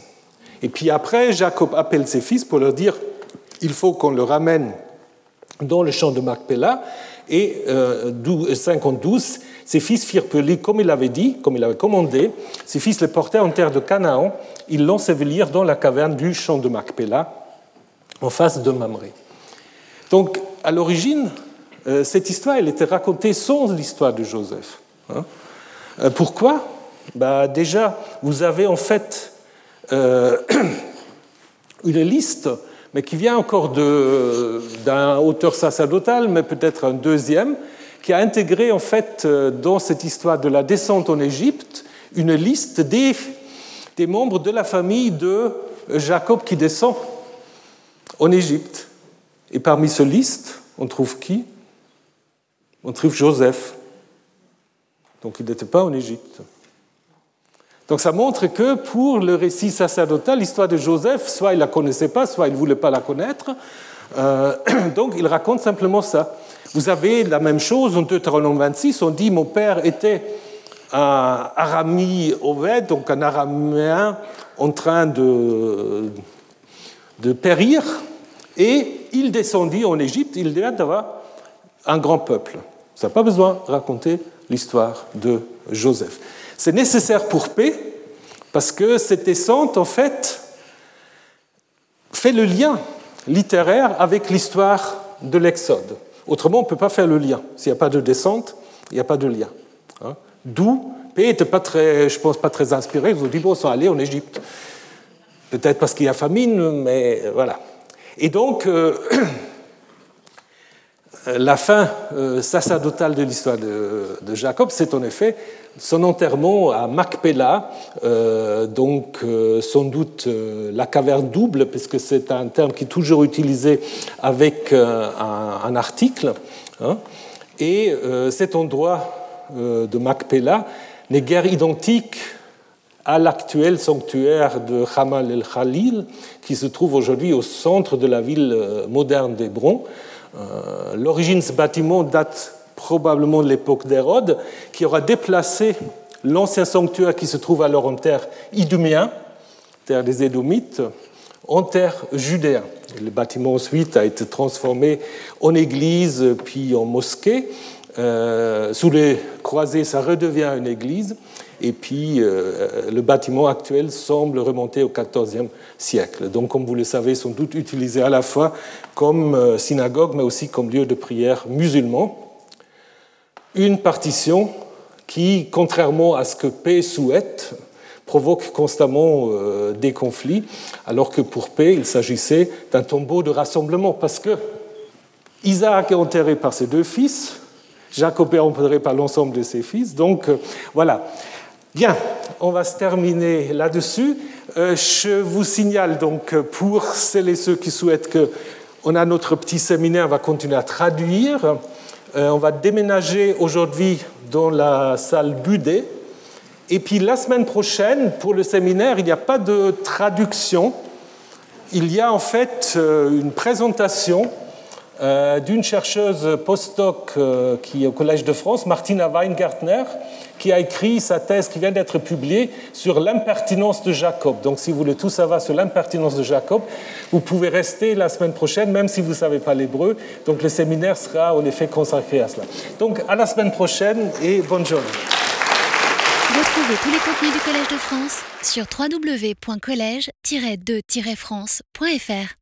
Et puis après, Jacob appelle ses fils pour leur dire il faut qu'on le ramène dans le champ de Macpéla. Et euh, 52, ses fils firent lui comme il avait dit, comme il avait commandé. Ses fils le portèrent en terre de Canaan. Ils l'ensevelirent dans la caverne du champ de Macpéla, en face de Mamré. Donc, à l'origine, euh, cette histoire, elle était racontée sans l'histoire de Joseph. Hein. Euh, pourquoi? Bah, Déjà, vous avez en fait euh, une liste mais qui vient encore d'un auteur sacerdotal, mais peut-être un deuxième, qui a intégré en fait dans cette histoire de la descente en Égypte une liste des, des membres de la famille de Jacob qui descend en Égypte. Et parmi ce liste, on trouve qui? On trouve Joseph. Donc il n'était pas en Égypte. Donc ça montre que pour le récit sacerdotal, l'histoire de Joseph, soit il ne la connaissait pas, soit il ne voulait pas la connaître. Euh, donc il raconte simplement ça. Vous avez la même chose en Deutéronome 26, on dit mon père était Arami Oved, donc un araméen en train de, de périr, et il descendit en Égypte, il avoir un grand peuple. Ça n'a pas besoin de raconter l'histoire de Joseph. C'est nécessaire pour paix parce que cette descente, en fait, fait le lien littéraire avec l'histoire de l'Exode. Autrement, on ne peut pas faire le lien. S'il n'y a pas de descente, il n'y a pas de lien. D'où? P n'était pas très, je pense, pas très inspiré. Vous dit, bon, sont allés en Égypte. Peut-être parce qu'il y a famine, mais voilà. Et donc, euh, la fin euh, sacerdotale de l'histoire de, Jacob, c'est en effet son enterrement à Macpéla, euh, donc euh, sans doute euh, la caverne double, puisque c'est un terme qui est toujours utilisé avec un, article. Hein. et cet endroit de Macpéla n'est guère identique à l'actuel sanctuaire de Hamal el-Khalil, qui se trouve aujourd'hui au centre de la ville moderne d'Hébron. L'origine de ce bâtiment date probablement de l'époque d'Hérode, qui aura déplacé l'ancien sanctuaire qui se trouve alors en terre iduméen, terre des Édomites, en terre judéen. Le bâtiment ensuite a été transformé en église puis en mosquée. Euh, sous les croisées, ça redevient une église. Et puis, euh, le bâtiment actuel semble remonter au XIVe siècle. Donc, comme vous le savez, sans doute utilisé à la fois comme euh, synagogue, mais aussi comme lieu de prière musulman une partition qui, contrairement à ce que P souhaite, provoque constamment euh, des conflits, alors que pour P, il s'agissait d'un tombeau de rassemblement, parce que Isaac est enterré par ses deux fils, Est enterré par l'ensemble de ses fils, donc euh, voilà. Bien, on va se terminer là-dessus. Euh, je vous signale donc pour celles et ceux qui souhaitent que on a notre petit séminaire, on va continuer à traduire. Euh, on va déménager aujourd'hui dans la salle Budet. Et puis la semaine prochaine, pour le séminaire, il n'y a pas de traduction. Il y a en fait euh, une présentation euh, d'une chercheuse postdoc euh, qui est au Collège de France, Martina Weingartner, qui a écrit sa thèse qui vient d'être publiée sur l'impertinence de Jacob. Donc si vous voulez tout savoir sur l'impertinence de Jacob, vous pouvez rester la semaine prochaine, même si vous ne savez pas l'hébreu. Donc le séminaire sera en effet consacré à cela. Donc à la semaine prochaine et bonne journée. Retrouvez tous les contenus du Collège de France sur www.colège-2-france.fr.